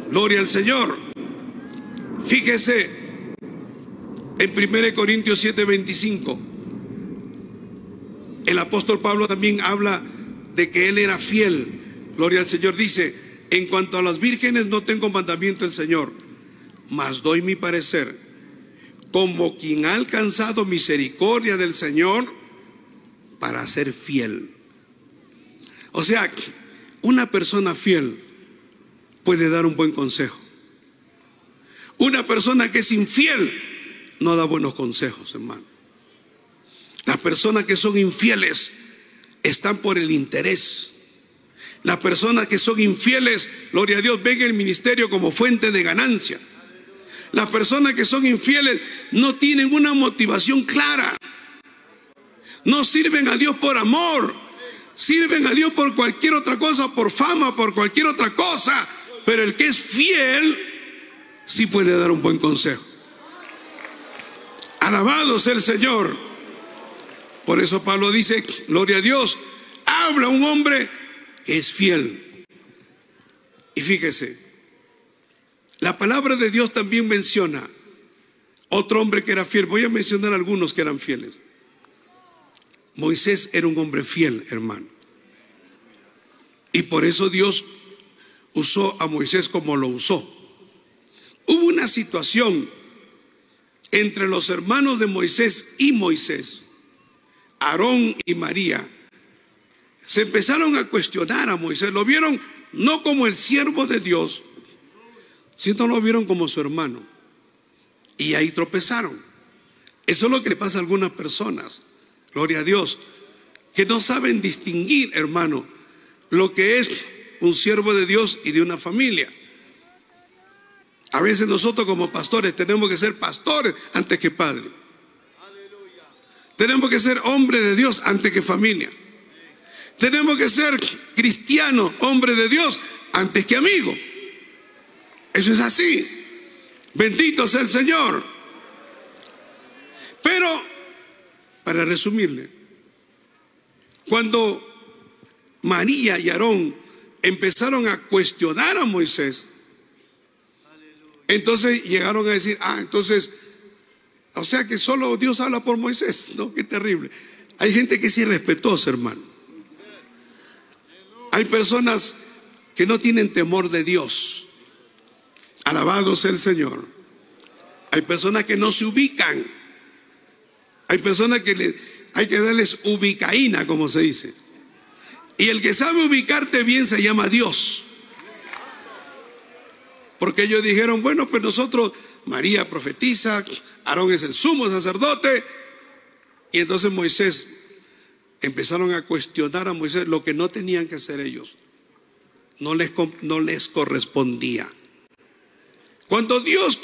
Gloria al Señor. Fíjese en 1 Corintios 7:25. El apóstol Pablo también habla de que él era fiel Gloria al Señor. Dice, en cuanto a las vírgenes no tengo mandamiento del Señor, mas doy mi parecer. Como quien ha alcanzado misericordia del Señor para ser fiel. O sea, una persona fiel puede dar un buen consejo. Una persona que es infiel no da buenos consejos, hermano. Las personas que son infieles están por el interés las personas que son infieles, gloria a Dios, ven el ministerio como fuente de ganancia. Las personas que son infieles no tienen una motivación clara. No sirven a Dios por amor. Sirven a Dios por cualquier otra cosa, por fama, por cualquier otra cosa. Pero el que es fiel sí puede dar un buen consejo. Alabado sea el Señor. Por eso Pablo dice, gloria a Dios, habla un hombre que es fiel. Y fíjese, la palabra de Dios también menciona otro hombre que era fiel. Voy a mencionar algunos que eran fieles. Moisés era un hombre fiel, hermano. Y por eso Dios usó a Moisés como lo usó. Hubo una situación entre los hermanos de Moisés y Moisés, Aarón y María. Se empezaron a cuestionar a Moisés. Lo vieron no como el siervo de Dios, sino lo vieron como su hermano. Y ahí tropezaron. Eso es lo que le pasa a algunas personas. Gloria a Dios. Que no saben distinguir, hermano, lo que es un siervo de Dios y de una familia. A veces nosotros como pastores tenemos que ser pastores antes que padres. Tenemos que ser hombre de Dios antes que familia. Tenemos que ser cristiano, hombre de Dios, antes que amigo. Eso es así. Bendito sea el Señor. Pero, para resumirle, cuando María y Aarón empezaron a cuestionar a Moisés, entonces llegaron a decir, ah, entonces, o sea que solo Dios habla por Moisés, ¿no? Qué terrible. Hay gente que es irrespetuosa, hermano. Hay personas que no tienen temor de Dios. Alabado sea el Señor. Hay personas que no se ubican. Hay personas que le, hay que darles ubicaína, como se dice. Y el que sabe ubicarte bien se llama Dios. Porque ellos dijeron, bueno, pues nosotros, María profetiza, Aarón es el sumo sacerdote. Y entonces Moisés, empezaron a cuestionar a Moisés lo que no tenían que hacer ellos. No les, no les correspondía. Cuando Dios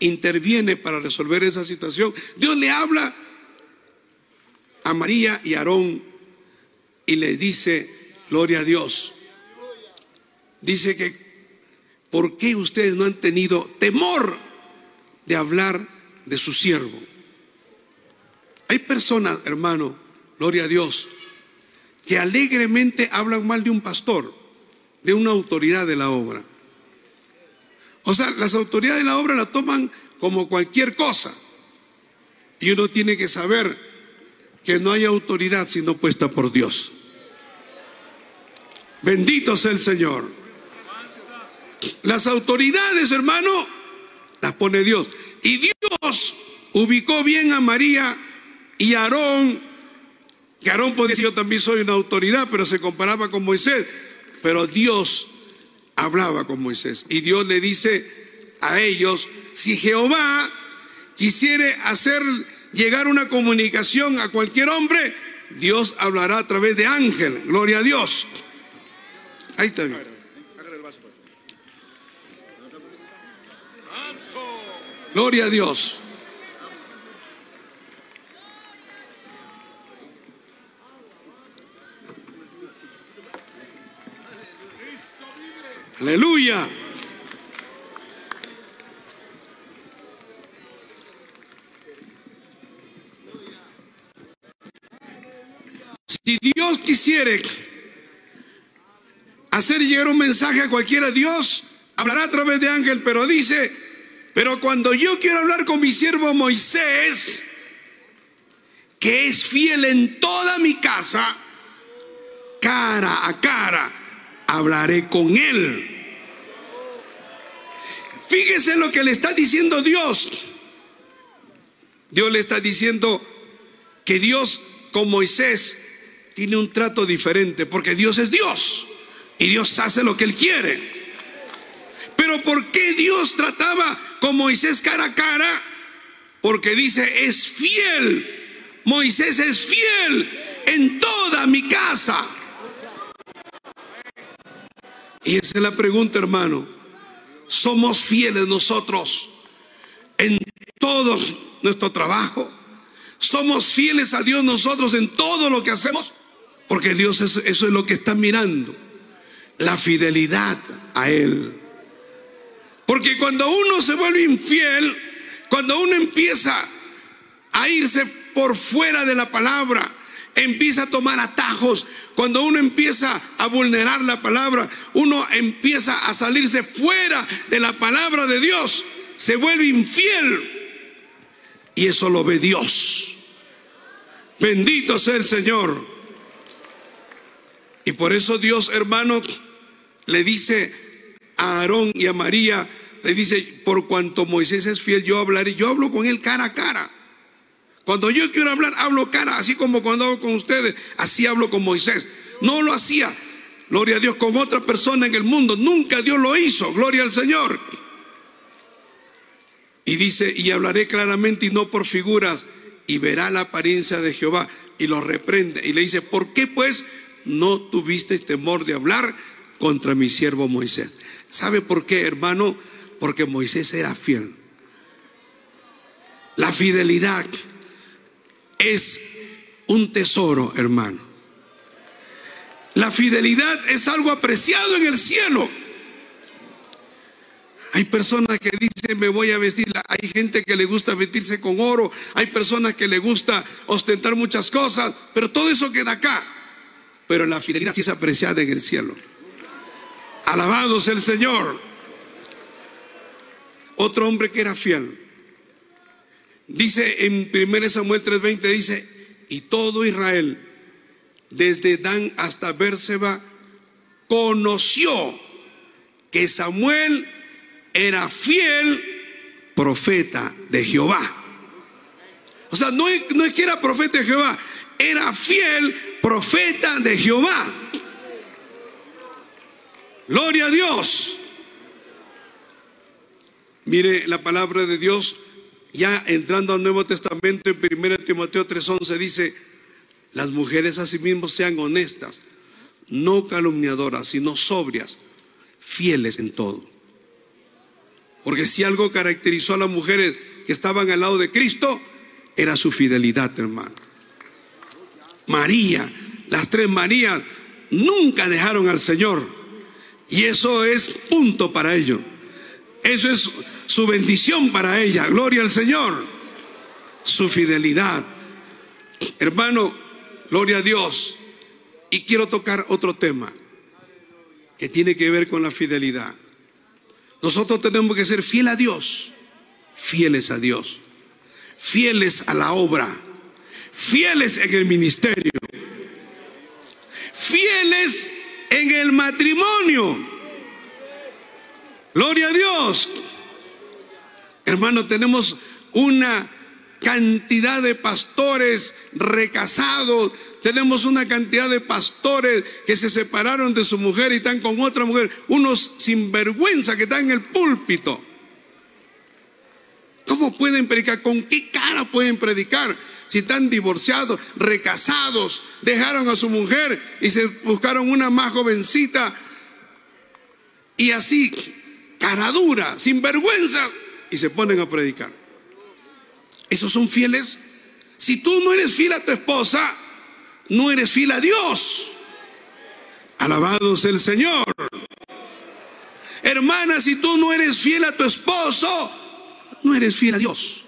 interviene para resolver esa situación, Dios le habla a María y Aarón y les dice, gloria a Dios. Dice que, ¿por qué ustedes no han tenido temor de hablar de su siervo? Hay personas, hermano, gloria a Dios, que alegremente hablan mal de un pastor, de una autoridad de la obra. O sea, las autoridades de la obra la toman como cualquier cosa. Y uno tiene que saber que no hay autoridad sino puesta por Dios. Bendito sea el Señor. Las autoridades, hermano, las pone Dios. Y Dios ubicó bien a María y a Aarón, que Aarón podía decir, yo también soy una autoridad, pero se comparaba con Moisés. Pero Dios hablaba con Moisés. Y Dios le dice a ellos, si Jehová quisiere hacer llegar una comunicación a cualquier hombre, Dios hablará a través de ángel. Gloria a Dios. Ahí está bien. Gloria a Dios. Aleluya. Si Dios quisiere hacer llegar un mensaje a cualquiera, Dios hablará a través de ángel, pero dice, pero cuando yo quiero hablar con mi siervo Moisés, que es fiel en toda mi casa, cara a cara, hablaré con él. Fíjese lo que le está diciendo Dios. Dios le está diciendo que Dios con Moisés tiene un trato diferente, porque Dios es Dios. Y Dios hace lo que Él quiere. Pero ¿por qué Dios trataba con Moisés cara a cara? Porque dice, es fiel. Moisés es fiel en toda mi casa. Y esa es la pregunta, hermano. ¿Somos fieles nosotros en todo nuestro trabajo? ¿Somos fieles a Dios nosotros en todo lo que hacemos? Porque Dios eso es lo que está mirando la fidelidad a Él. Porque cuando uno se vuelve infiel, cuando uno empieza a irse por fuera de la palabra, empieza a tomar atajos. Cuando uno empieza a vulnerar la palabra, uno empieza a salirse fuera de la palabra de Dios, se vuelve infiel. Y eso lo ve Dios. Bendito sea el Señor. Y por eso Dios, hermano, le dice a Aarón y a María, le dice, por cuanto Moisés es fiel, yo hablaré. Yo hablo con él cara a cara. Cuando yo quiero hablar, hablo cara, así como cuando hablo con ustedes, así hablo con Moisés. No lo hacía, gloria a Dios, con otra persona en el mundo. Nunca Dios lo hizo, gloria al Señor. Y dice, y hablaré claramente y no por figuras, y verá la apariencia de Jehová. Y lo reprende y le dice, ¿por qué pues no tuviste temor de hablar contra mi siervo Moisés? ¿Sabe por qué, hermano? Porque Moisés era fiel. La fidelidad es un tesoro, hermano. La fidelidad es algo apreciado en el cielo. Hay personas que dicen me voy a vestir, hay gente que le gusta vestirse con oro, hay personas que le gusta ostentar muchas cosas, pero todo eso queda acá. Pero la fidelidad sí es apreciada en el cielo. Alabados el Señor. Otro hombre que era fiel. Dice en 1 Samuel 3:20, dice, y todo Israel, desde Dan hasta Bérseba, conoció que Samuel era fiel profeta de Jehová. O sea, no no es que era profeta de Jehová, era fiel profeta de Jehová. Gloria a Dios. Mire la palabra de Dios ya entrando al Nuevo Testamento en 1 Timoteo 3:11 dice, las mujeres asimismo sean honestas, no calumniadoras, sino sobrias, fieles en todo. Porque si algo caracterizó a las mujeres que estaban al lado de Cristo, era su fidelidad, hermano. María, las tres Marías, nunca dejaron al Señor. Y eso es punto para ellos. Eso es su bendición para ella. Gloria al Señor. Su fidelidad. Hermano, gloria a Dios. Y quiero tocar otro tema que tiene que ver con la fidelidad. Nosotros tenemos que ser fieles a Dios, fieles a Dios, fieles a la obra, fieles en el ministerio, fieles en el matrimonio. Gloria a Dios. Hermano, tenemos una cantidad de pastores recasados, tenemos una cantidad de pastores que se separaron de su mujer y están con otra mujer, unos sinvergüenza que están en el púlpito. ¿Cómo pueden predicar? ¿Con qué cara pueden predicar? Si están divorciados, recasados, dejaron a su mujer y se buscaron una más jovencita y así, cara dura, sin vergüenza, y se ponen a predicar. ¿Esos son fieles? Si tú no eres fiel a tu esposa, no eres fiel a Dios. Alabados el Señor. Hermana, si tú no eres fiel a tu esposo, no eres fiel a Dios.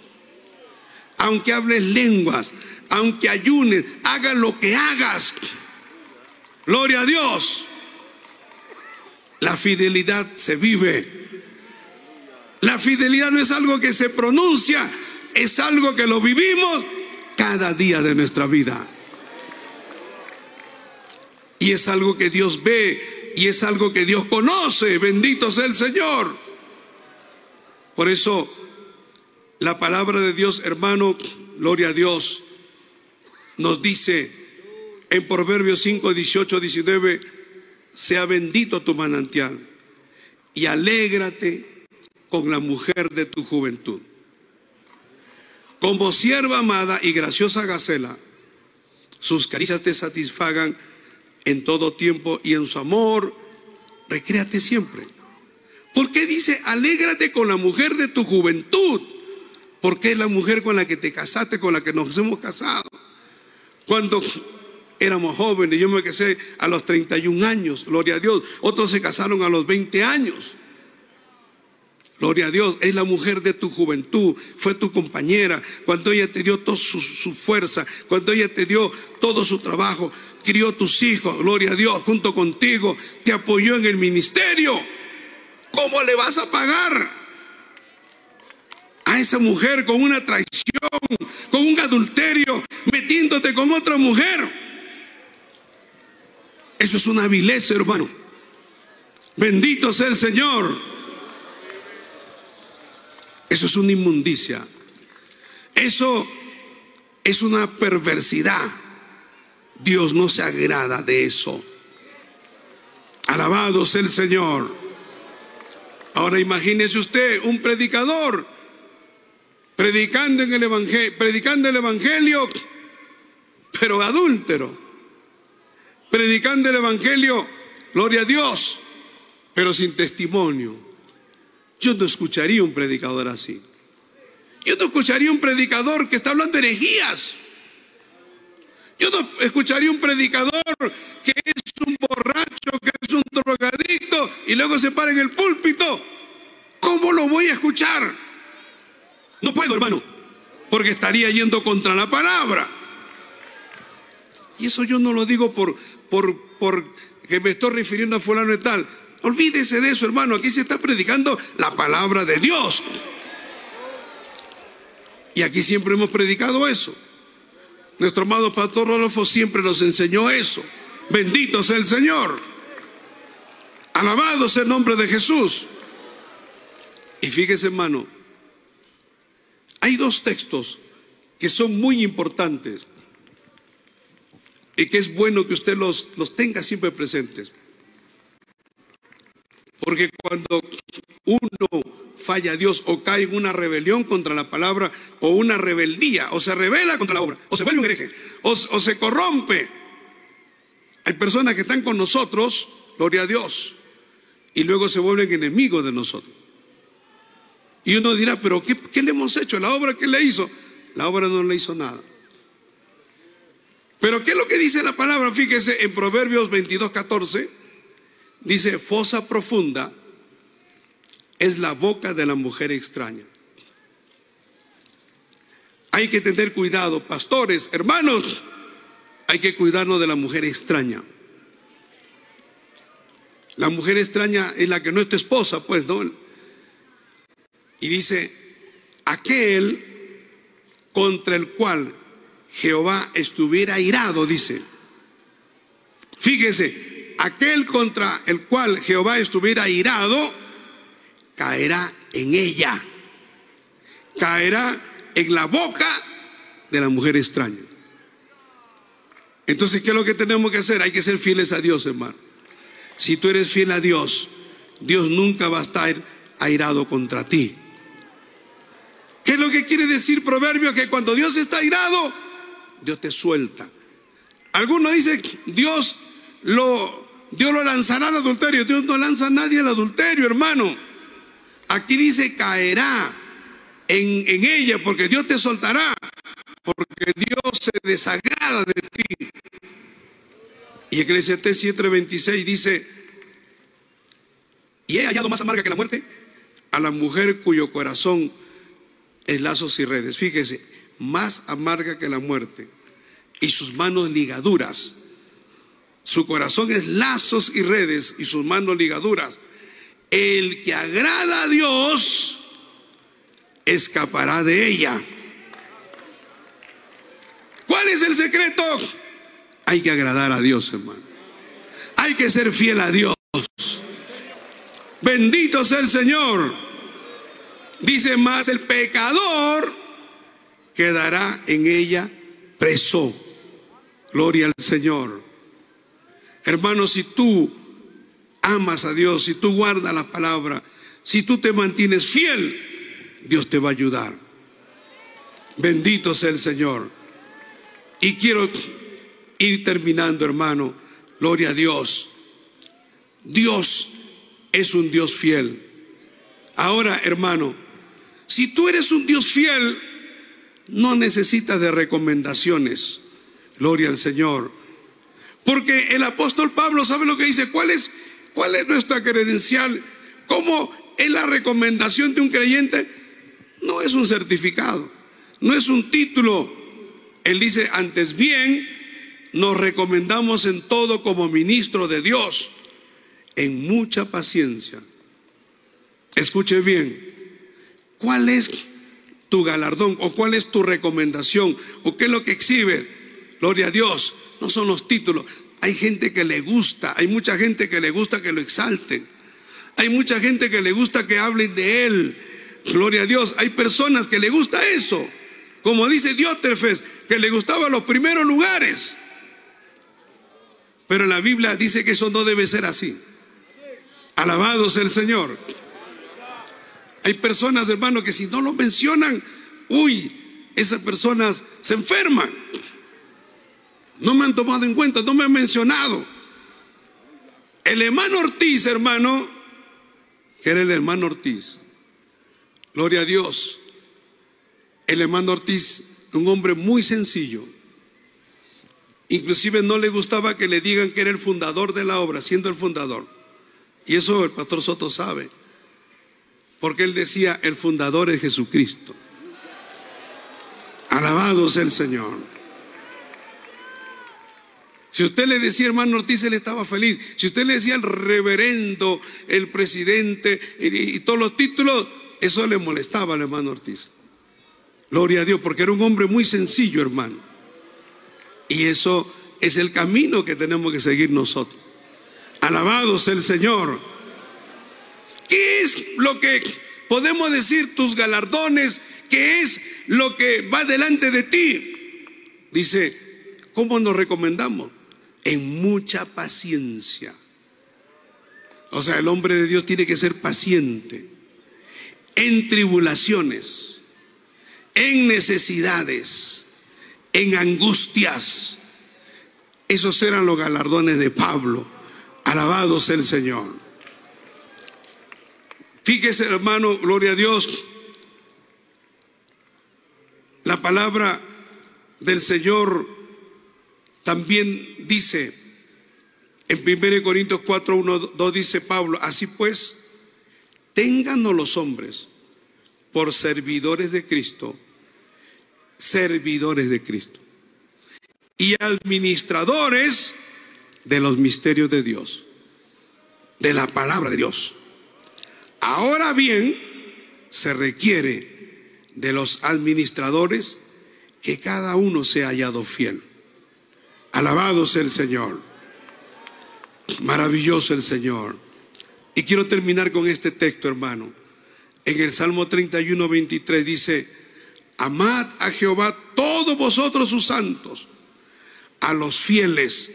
Aunque hables lenguas, aunque ayunes, hagas lo que hagas. Gloria a Dios. La fidelidad se vive. La fidelidad no es algo que se pronuncia, es algo que lo vivimos cada día de nuestra vida. Y es algo que Dios ve y es algo que Dios conoce. Bendito sea el Señor. Por eso, la palabra de Dios, hermano, gloria a Dios, nos dice en Proverbios 5, 18, 19, sea bendito tu manantial y alégrate con la mujer de tu juventud. Como sierva amada y graciosa Gacela, sus caricias te satisfagan en todo tiempo y en su amor, recréate siempre. ¿Por qué dice, alégrate con la mujer de tu juventud? Porque es la mujer con la que te casaste, con la que nos hemos casado. Cuando éramos jóvenes, yo me casé a los 31 años, gloria a Dios. Otros se casaron a los 20 años. Gloria a Dios, es la mujer de tu juventud, fue tu compañera, cuando ella te dio toda su, fuerza, cuando ella te dio todo su trabajo, crió tus hijos, gloria a Dios, junto contigo, te apoyó en el ministerio. ¿Cómo le vas a pagar a esa mujer con una traición, con un adulterio, metiéndote con otra mujer? Eso es una vileza, hermano. Bendito sea el Señor. Eso es una inmundicia. Eso es una perversidad. Dios no se agrada de eso. Alabado sea el Señor. Ahora imagínese usted un predicador predicando en el evangelio, predicando el evangelio, pero adúltero. Predicando el evangelio, gloria a Dios, pero sin testimonio. Yo no escucharía un predicador así. Yo no escucharía un predicador que está hablando herejías. Yo no escucharía un predicador que es un borracho, que es un drogadicto y luego se para en el púlpito. ¿Cómo lo voy a escuchar? No puedo, hermano, porque estaría yendo contra la palabra. Y eso yo no lo digo por, por, por que me estoy refiriendo a fulano y tal. Olvídese de eso, hermano. Aquí se está predicando la palabra de Dios. Y aquí siempre hemos predicado eso. Nuestro amado pastor Rodolfo siempre nos enseñó eso. Bendito sea el Señor. Alabado sea el nombre de Jesús. Y fíjese, hermano, hay dos textos que son muy importantes y que es bueno que usted los, los tenga siempre presentes. Porque cuando uno falla a Dios o cae en una rebelión contra la palabra o una rebeldía o se revela contra la obra o se vuelve un hereje o, se corrompe, hay personas que están con nosotros, gloria a Dios, y luego se vuelven enemigos de nosotros. Y uno dirá, pero ¿qué, ¿qué, le hemos hecho? ¿La obra que le hizo? La obra no le hizo nada. Pero ¿qué es lo que dice la palabra? Fíjese en Proverbios 22, 14. Dice, fosa profunda es la boca de la mujer extraña. Hay que tener cuidado, pastores, hermanos, hay que cuidarnos de la mujer extraña. La mujer extraña es la que no es tu esposa, pues, ¿no? Y dice, aquel contra el cual Jehová estuviera irado, dice. Fíjese, aquel contra el cual Jehová estuviera irado, caerá en ella, caerá en la boca de la mujer extraña. Entonces, ¿qué es lo que tenemos que hacer? Hay que ser fieles a Dios, hermano. Si tú eres fiel a Dios, Dios nunca va a estar airado contra ti. ¿Qué es lo que quiere decir Proverbio? Que cuando Dios está airado, Dios te suelta. Algunos dicen, Dios lo, Dios lo lanzará al adulterio. Dios no lanza a nadie al adulterio, hermano. Aquí dice caerá en, en ella porque Dios te soltará. Porque Dios se desagrada de ti. Y Eclesiastés 7:26 dice, y he hallado más amarga que la muerte a la mujer cuyo corazón es lazos y redes. Fíjese, más amarga que la muerte y sus manos ligaduras. Su corazón es lazos y redes y sus manos ligaduras. El que agrada a Dios escapará de ella. ¿Cuál es el secreto? Hay que agradar a Dios, hermano. Hay que ser fiel a Dios. Bendito sea el Señor. Dice más, el pecador quedará en ella preso. Gloria al Señor. Hermano, si tú amas a Dios, si tú guardas la palabra, si tú te mantienes fiel, Dios te va a ayudar. Bendito sea el Señor. Y quiero ir terminando, hermano. Gloria a Dios. Dios es un Dios fiel. Ahora, hermano, si tú eres un Dios fiel, no necesitas de recomendaciones. Gloria al Señor. Porque el apóstol Pablo sabe lo que dice. ¿Cuál es, cuál es nuestra credencial? ¿Cómo es la recomendación de un creyente, no es un certificado, no es un título. Él dice, antes bien, nos recomendamos en todo como ministro de Dios, en mucha paciencia. Escuche bien, ¿cuál es tu galardón o cuál es tu recomendación o qué es lo que exhibe? Gloria a Dios, no son los títulos. Hay gente que le gusta, hay mucha gente que le gusta que lo exalten. Hay mucha gente que le gusta que hablen de él. Gloria a Dios. Hay personas que le gusta eso. Como dice Diótrefes, que le gustaban los primeros lugares. Pero la Biblia dice que eso no debe ser así. Alabado sea el Señor. Hay personas, hermano, que si no lo mencionan, uy, esas personas se enferman. No me han tomado en cuenta, no me han mencionado. El hermano Ortiz, hermano, que era el hermano Ortiz, gloria a Dios, el hermano Ortiz, un hombre muy sencillo. Inclusive no le gustaba que le digan que era el fundador de la obra, siendo el fundador. Y eso el pastor Soto sabe. Porque él decía, el fundador es Jesucristo. Alabado sea el Señor. Si usted le decía hermano Ortiz, él estaba feliz. Si usted le decía el reverendo, el presidente y, todos los títulos, eso le molestaba al hermano Ortiz. Gloria a Dios, porque era un hombre muy sencillo, hermano. Y eso es el camino que tenemos que seguir nosotros. Alabado sea el Señor. ¿Qué es lo que podemos decir tus galardones? ¿Qué es lo que va delante de ti? Dice, ¿cómo nos recomendamos? En mucha paciencia. O sea, el hombre de Dios tiene que ser paciente en tribulaciones, en necesidades, en angustias. Esos eran los galardones de Pablo. Alabados el Señor. Fíjese, hermano, gloria a Dios. La palabra del Señor también dice en 1 Corintios 4, 1, 2 dice Pablo, así pues, ténganos los hombres por servidores de Cristo, servidores de Cristo, y administradores de los misterios de Dios, de la palabra de Dios. Ahora bien, se requiere de los administradores que cada uno sea hallado fiel. Alabado sea el Señor. Maravilloso el Señor. Y quiero terminar con este texto, hermano. En el Salmo 31, 23 dice, amad a Jehová todos vosotros sus santos, a los fieles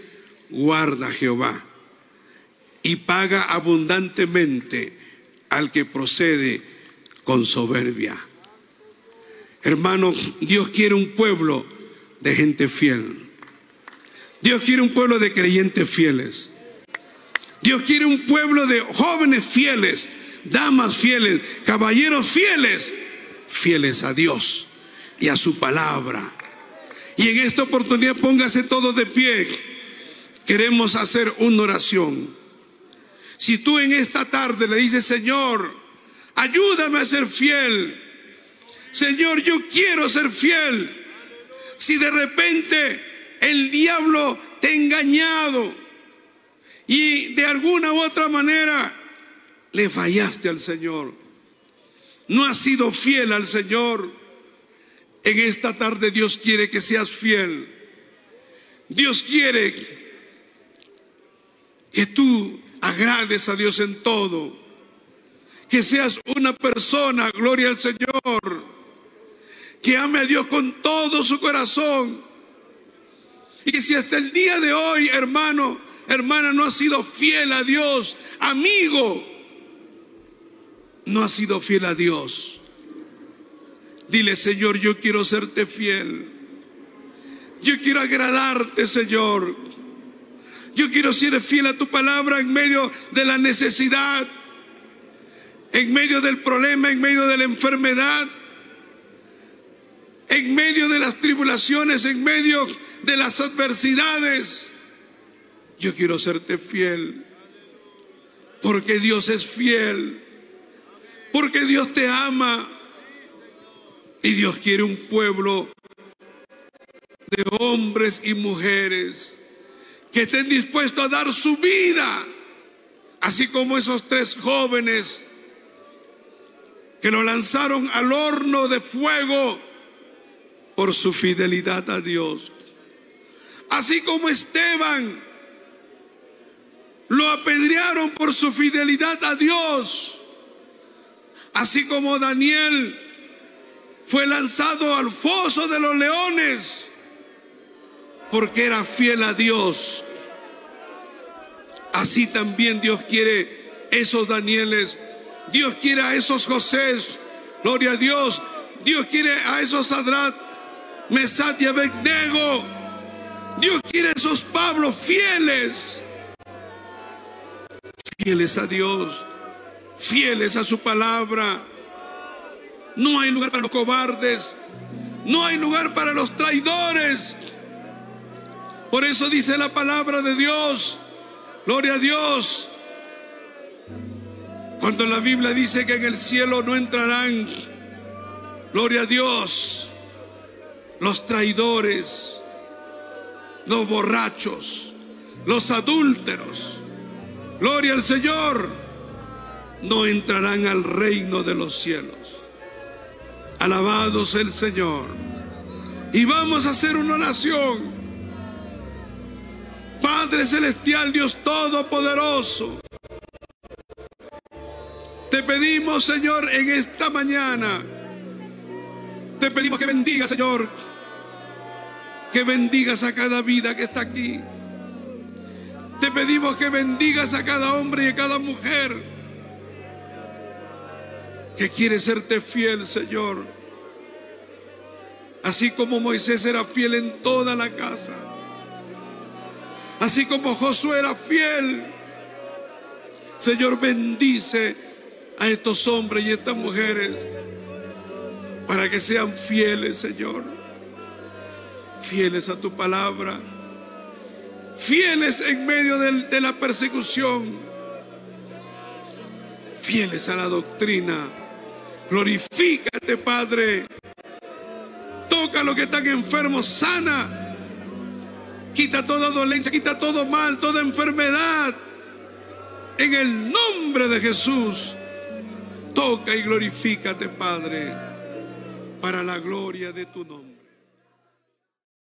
guarda Jehová y paga abundantemente al que procede con soberbia. Hermano, Dios quiere un pueblo de gente fiel. Dios quiere un pueblo de creyentes fieles. Dios quiere un pueblo de jóvenes fieles, damas fieles, caballeros fieles, fieles a Dios y a su palabra. Y en esta oportunidad póngase todo de pie. Queremos hacer una oración. Si tú en esta tarde le dices, Señor, ayúdame a ser fiel. Señor, yo quiero ser fiel. Si de repente el diablo te ha engañado y de alguna u otra manera le fallaste al Señor. No has sido fiel al Señor. En esta tarde Dios quiere que seas fiel. Dios quiere que tú agrades a Dios en todo. Que seas una persona, gloria al Señor, que ame a Dios con todo su corazón y si hasta el día de hoy, hermano, hermana, no ha sido fiel a Dios, amigo, no ha sido fiel a Dios. Dile, Señor, yo quiero serte fiel. Yo quiero agradarte, Señor. Yo quiero ser fiel a tu palabra en medio de la necesidad, en medio del problema, en medio de la enfermedad, en medio de las tribulaciones, en medio de las adversidades. Yo quiero serte fiel, porque Dios es fiel. Porque Dios te ama. Y Dios quiere un pueblo de hombres y mujeres que estén dispuestos a dar su vida, así como esos tres jóvenes que lo lanzaron al horno de fuego por su fidelidad a Dios. Así como Esteban. Lo apedrearon por su fidelidad a Dios. Así como Daniel fue lanzado al foso de los leones porque era fiel a Dios. Así también Dios quiere esos Danieles, Dios quiere a esos José, gloria a Dios, Dios quiere a esos Sadrat, Mesat y Abednego, Dios quiere esos Pablos fieles, fieles a Dios, fieles a su palabra. No hay lugar para los cobardes, no hay lugar para los traidores. Por eso dice la palabra de Dios, gloria a Dios. Cuando la Biblia dice que en el cielo no entrarán, gloria a Dios, los traidores, los borrachos, los adúlteros, gloria al Señor, no entrarán al reino de los cielos. Alabados el Señor. Y vamos a hacer una oración. Padre Celestial, Dios Todopoderoso. Te pedimos, Señor, en esta mañana. Te pedimos que bendiga, Señor. Que bendigas a cada vida que está aquí. Te pedimos que bendigas a cada hombre y a cada mujer que quiere serte fiel, Señor. Así como Moisés era fiel en toda la casa. Así como Josué era fiel. Señor, bendice a estos hombres y estas mujeres para que sean fieles, Señor. Fieles a tu palabra. Fieles en medio de la persecución. Fieles a la doctrina. Glorifícate, Padre. Toca a los que están enfermos, sana. Quita toda dolencia, quita todo mal, toda enfermedad. En el nombre de Jesús, toca y glorifícate, Padre, para la gloria de tu nombre.